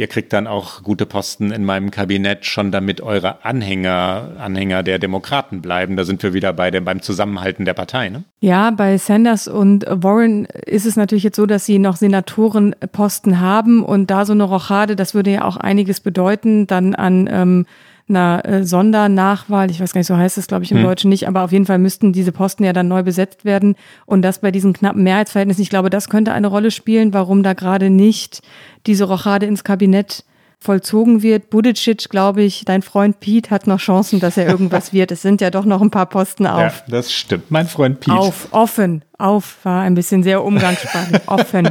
ihr kriegt dann auch gute Posten in meinem Kabinett, schon damit eure Anhänger, Anhänger der Demokraten bleiben. Da sind wir wieder bei dem, beim Zusammenhalten der Partei. Ne? Ja, bei Sanders und Warren ist es natürlich jetzt so, dass sie noch Senatorenposten haben und da so eine Rochade, das würde ja auch einiges bedeuten, dann an ähm, einer äh, Sondernachwahl, ich weiß gar nicht, so heißt es, glaube ich, im hm. Deutschen nicht, aber auf jeden Fall müssten diese Posten ja dann neu besetzt werden und das bei diesen knappen Mehrheitsverhältnissen, ich glaube, das könnte eine Rolle spielen, warum da gerade nicht diese Rochade ins Kabinett vollzogen wird. Budicic, glaube ich, dein Freund Pete hat noch Chancen, dass er irgendwas wird. Es sind ja doch noch ein paar Posten auf. Ja, das stimmt. Mein Freund Pete. Auf, offen, auf war ein bisschen sehr umgangssprachlich. offen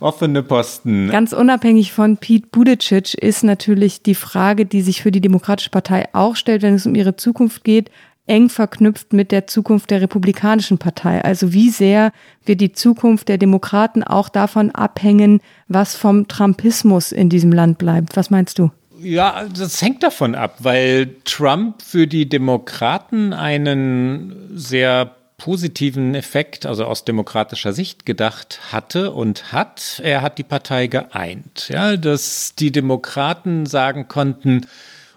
offene Posten. Ganz unabhängig von Pete Buttigieg ist natürlich die Frage, die sich für die Demokratische Partei auch stellt, wenn es um ihre Zukunft geht, eng verknüpft mit der Zukunft der Republikanischen Partei. Also wie sehr wird die Zukunft der Demokraten auch davon abhängen, was vom Trumpismus in diesem Land bleibt? Was meinst du? Ja, das hängt davon ab, weil Trump für die Demokraten einen sehr positiven Effekt, also aus demokratischer Sicht gedacht hatte und hat. Er hat die Partei geeint. Ja, dass die Demokraten sagen konnten,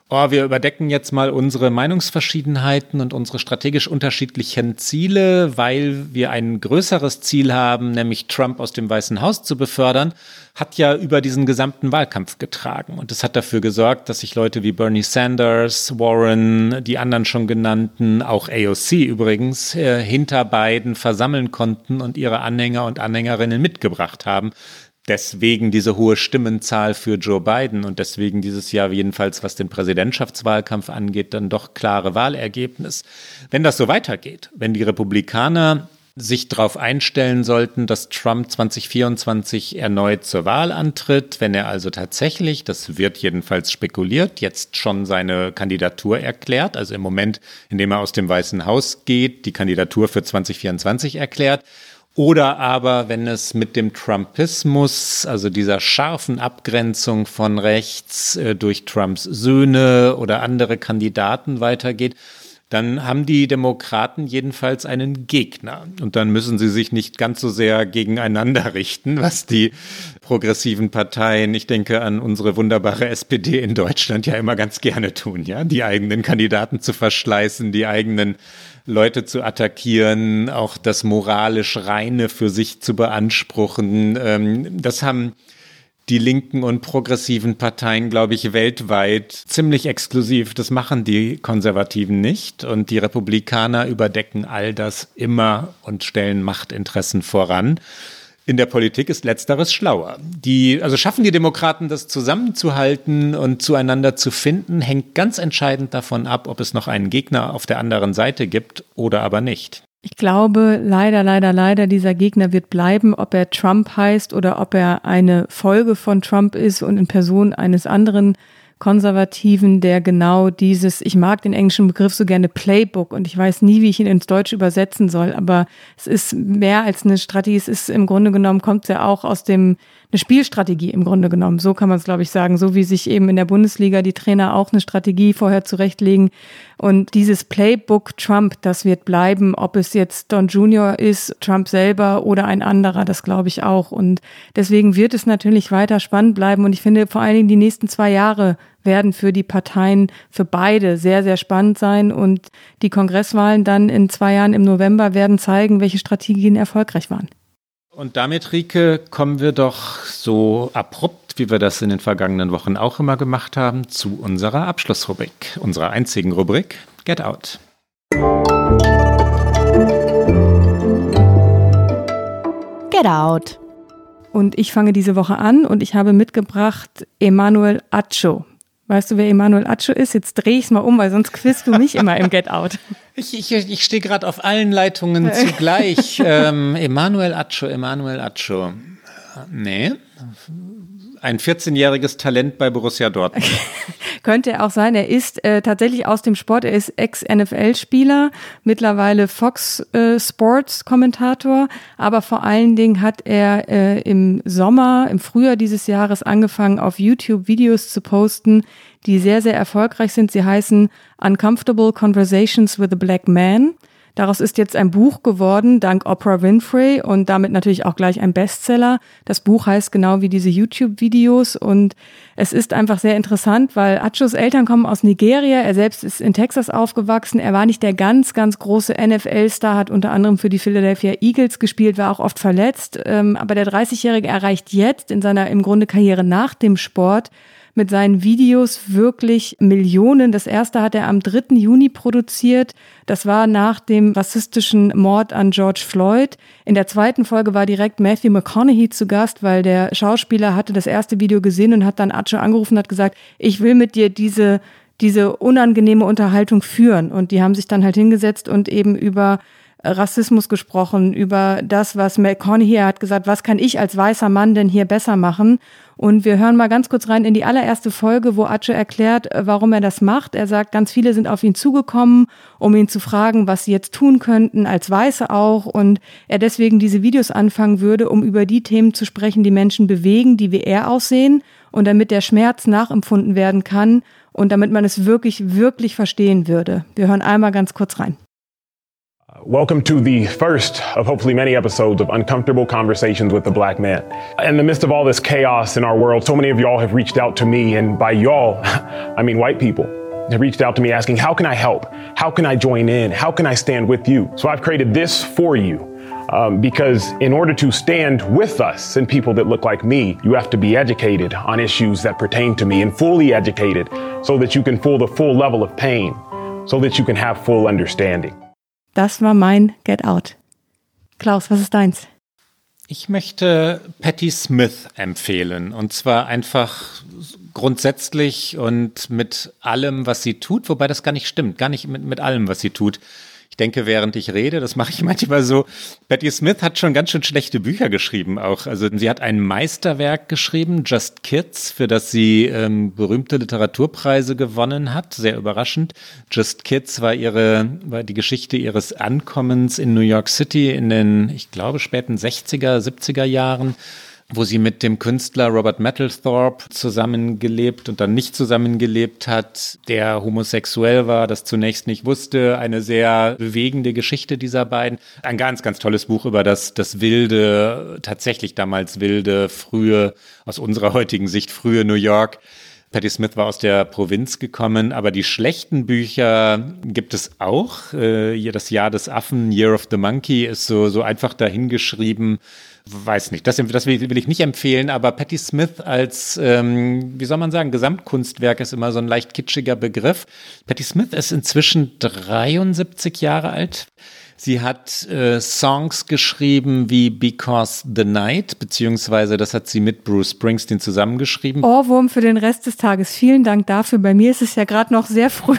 oh, wir überdecken jetzt mal unsere Meinungsverschiedenheiten und unsere strategisch unterschiedlichen Ziele, weil wir ein größeres Ziel haben, nämlich Trump aus dem Weißen Haus zu befördern, hat ja über diesen gesamten Wahlkampf getragen. Und es hat dafür gesorgt, dass sich Leute wie Bernie Sanders, Warren, die anderen schon genannten, auch AOC übrigens, äh, hinter beiden versammeln konnten und ihre Anhänger und Anhängerinnen mitgebracht haben deswegen diese hohe Stimmenzahl für Joe Biden und deswegen dieses Jahr jedenfalls, was den Präsidentschaftswahlkampf angeht, dann doch klare Wahlergebnis. Wenn das so weitergeht, wenn die Republikaner sich darauf einstellen sollten, dass Trump 2024 erneut zur Wahl antritt, wenn er also tatsächlich, das wird jedenfalls spekuliert, jetzt schon seine Kandidatur erklärt, also im Moment, in dem er aus dem Weißen Haus geht, die Kandidatur für 2024 erklärt, oder aber, wenn es mit dem Trumpismus, also dieser scharfen Abgrenzung von rechts äh, durch Trumps Söhne oder andere Kandidaten weitergeht, dann haben die Demokraten jedenfalls einen Gegner. Und dann müssen sie sich nicht ganz so sehr gegeneinander richten, was die progressiven Parteien, ich denke an unsere wunderbare SPD in Deutschland ja immer ganz gerne tun, ja, die eigenen Kandidaten zu verschleißen, die eigenen Leute zu attackieren, auch das moralisch Reine für sich zu beanspruchen. Ähm, das haben die linken und progressiven Parteien, glaube ich, weltweit ziemlich exklusiv. Das machen die Konservativen nicht. Und die Republikaner überdecken all das immer und stellen Machtinteressen voran. In der Politik ist letzteres schlauer. Die, also schaffen die Demokraten das zusammenzuhalten und zueinander zu finden, hängt ganz entscheidend davon ab, ob es noch einen Gegner auf der anderen Seite gibt oder aber nicht. Ich glaube, leider, leider, leider, dieser Gegner wird bleiben, ob er Trump heißt oder ob er eine Folge von Trump ist und in Person eines anderen Konservativen, der genau dieses, ich mag den englischen Begriff so gerne Playbook. Und ich weiß nie, wie ich ihn ins Deutsche übersetzen soll, aber es ist mehr als eine Strategie, es ist im Grunde genommen, kommt es ja auch aus dem eine Spielstrategie im Grunde genommen. So kann man es, glaube ich, sagen. So wie sich eben in der Bundesliga die Trainer auch eine Strategie vorher zurechtlegen. Und dieses Playbook Trump, das wird bleiben, ob es jetzt Don Junior ist, Trump selber oder ein anderer, das glaube ich auch. Und deswegen wird es natürlich weiter spannend bleiben. Und ich finde vor allen Dingen die nächsten zwei Jahre werden für die Parteien, für beide sehr, sehr spannend sein. Und die Kongresswahlen dann in zwei Jahren im November werden zeigen, welche Strategien erfolgreich waren. Und damit, Rike, kommen wir doch so abrupt, wie wir das in den vergangenen Wochen auch immer gemacht haben, zu unserer Abschlussrubrik, unserer einzigen Rubrik Get Out. Get Out. Und ich fange diese Woche an und ich habe mitgebracht Emanuel Acho. Weißt du, wer Emanuel Acho ist? Jetzt drehe ich es mal um, weil sonst quizst du mich immer im Get Out. Ich, ich, ich stehe gerade auf allen Leitungen zugleich. ähm, Emanuel Acho, Emanuel Acho. Nee. Ein 14-jähriges Talent bei Borussia Dortmund. Könnte auch sein. Er ist äh, tatsächlich aus dem Sport. Er ist Ex-NFL-Spieler, mittlerweile Fox äh, Sports-Kommentator. Aber vor allen Dingen hat er äh, im Sommer, im Frühjahr dieses Jahres angefangen, auf YouTube Videos zu posten, die sehr, sehr erfolgreich sind. Sie heißen Uncomfortable Conversations with a Black Man. Daraus ist jetzt ein Buch geworden, dank Oprah Winfrey und damit natürlich auch gleich ein Bestseller. Das Buch heißt genau wie diese YouTube-Videos und es ist einfach sehr interessant, weil Achos Eltern kommen aus Nigeria. Er selbst ist in Texas aufgewachsen. Er war nicht der ganz, ganz große NFL-Star, hat unter anderem für die Philadelphia Eagles gespielt, war auch oft verletzt. Ähm, aber der 30-Jährige erreicht jetzt in seiner im Grunde Karriere nach dem Sport mit seinen Videos wirklich Millionen. Das erste hat er am 3. Juni produziert. Das war nach dem rassistischen Mord an George Floyd. In der zweiten Folge war direkt Matthew McConaughey zu Gast, weil der Schauspieler hatte das erste Video gesehen und hat dann Acho angerufen und hat gesagt, ich will mit dir diese diese unangenehme Unterhaltung führen. Und die haben sich dann halt hingesetzt und eben über Rassismus gesprochen, über das, was McConaughey hat gesagt, was kann ich als weißer Mann denn hier besser machen? Und wir hören mal ganz kurz rein in die allererste Folge, wo Ace erklärt, äh, warum er das macht. Er sagt, ganz viele sind auf ihn zugekommen, um ihn zu fragen, was sie jetzt tun könnten, als Weiße auch. Und er deswegen diese Videos anfangen würde, um über die Themen zu sprechen, die Menschen bewegen, die wie er aussehen. Und damit der Schmerz nachempfunden werden kann und damit man es wirklich, wirklich verstehen würde. Wir hören einmal ganz kurz rein. Welcome to the first of hopefully many episodes of Uncomfortable Conversations with the Black Man. In the midst of all this chaos in our world, so many of y'all have reached out to me, and by y'all, I mean white people, have reached out to me asking, How can I help? How can I join in? How can I stand with you? So I've created this for you. Um, because in order to stand with us and people that look like me, you have to be educated on issues that pertain to me and fully educated so that you can feel the full level of pain, so that you can have full understanding. Das war mein Get Out. Klaus, was ist deins? Ich möchte Patti Smith empfehlen. Und zwar einfach grundsätzlich und mit allem, was sie tut. Wobei das gar nicht stimmt. Gar nicht mit, mit allem, was sie tut. Ich denke, während ich rede, das mache ich manchmal so. Betty Smith hat schon ganz schön schlechte Bücher geschrieben auch. Also sie hat ein Meisterwerk geschrieben, Just Kids, für das sie ähm, berühmte Literaturpreise gewonnen hat. Sehr überraschend. Just Kids war ihre, war die Geschichte ihres Ankommens in New York City in den, ich glaube, späten 60er, 70er Jahren wo sie mit dem Künstler Robert Mapplethorpe zusammengelebt und dann nicht zusammengelebt hat, der homosexuell war, das zunächst nicht wusste. Eine sehr bewegende Geschichte dieser beiden. Ein ganz, ganz tolles Buch über das, das wilde, tatsächlich damals wilde, frühe, aus unserer heutigen Sicht frühe New York. Patti Smith war aus der Provinz gekommen, aber die schlechten Bücher gibt es auch. Äh, das Jahr des Affen, Year of the Monkey, ist so, so einfach dahingeschrieben weiß nicht, das, das will, will, ich nicht empfehlen, aber Patti Smith als, ähm, wie soll man sagen, Gesamtkunstwerk ist immer so ein leicht kitschiger Begriff. Patti Smith ist inzwischen 73 Jahre alt. Sie hat äh, Songs geschrieben wie Because the Night, beziehungsweise das hat sie mit Bruce Springsteen zusammengeschrieben. Ohrwurm für den Rest des Tages. Vielen Dank dafür. Bei mir ist es ja gerade noch sehr früh.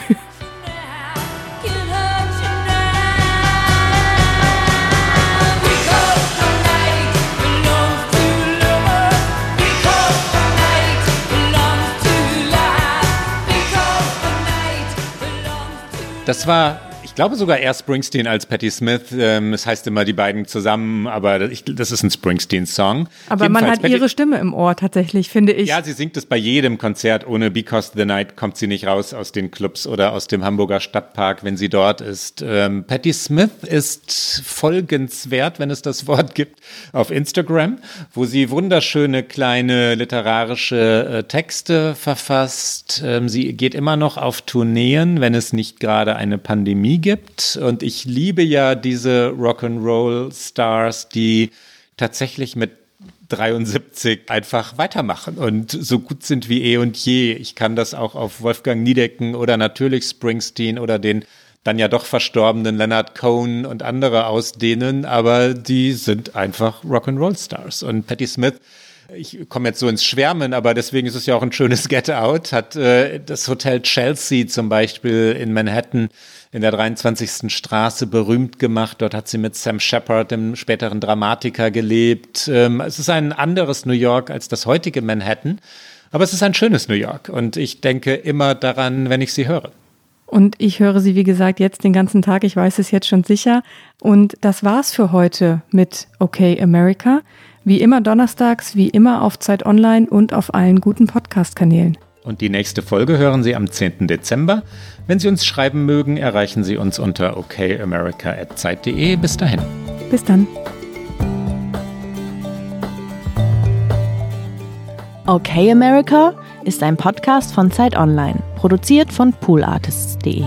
Das war glaube sogar eher Springsteen als Patti Smith. Ähm, es heißt immer die beiden zusammen, aber ich, das ist ein Springsteen-Song. Aber Jedenfalls man hat Patti, ihre Stimme im Ohr tatsächlich, finde ich. Ja, sie singt es bei jedem Konzert. Ohne Because the Night kommt sie nicht raus aus den Clubs oder aus dem Hamburger Stadtpark, wenn sie dort ist. Ähm, Patti Smith ist folgenswert, wenn es das Wort gibt, auf Instagram, wo sie wunderschöne kleine literarische äh, Texte verfasst. Ähm, sie geht immer noch auf Tourneen, wenn es nicht gerade eine Pandemie gibt. Und ich liebe ja diese Rock'n'Roll-Stars, die tatsächlich mit 73 einfach weitermachen und so gut sind wie eh und je. Ich kann das auch auf Wolfgang Niedecken oder natürlich Springsteen oder den dann ja doch verstorbenen Leonard Cohen und andere ausdehnen, aber die sind einfach Rock'n'Roll-Stars. Und Patti Smith ich komme jetzt so ins Schwärmen, aber deswegen ist es ja auch ein schönes Get Out, hat äh, das Hotel Chelsea zum Beispiel in Manhattan in der 23. Straße berühmt gemacht. Dort hat sie mit Sam Shepard, dem späteren Dramatiker, gelebt. Ähm, es ist ein anderes New York als das heutige Manhattan, aber es ist ein schönes New York und ich denke immer daran, wenn ich sie höre. Und ich höre sie, wie gesagt, jetzt den ganzen Tag. Ich weiß es jetzt schon sicher. Und das war's für heute mit OK America. Wie immer donnerstags, wie immer auf Zeit Online und auf allen guten Podcast-Kanälen. Und die nächste Folge hören Sie am 10. Dezember. Wenn Sie uns schreiben mögen, erreichen Sie uns unter okamerica.zeit.de. Bis dahin. Bis dann. Okay America ist ein Podcast von Zeit Online, produziert von poolartists.de.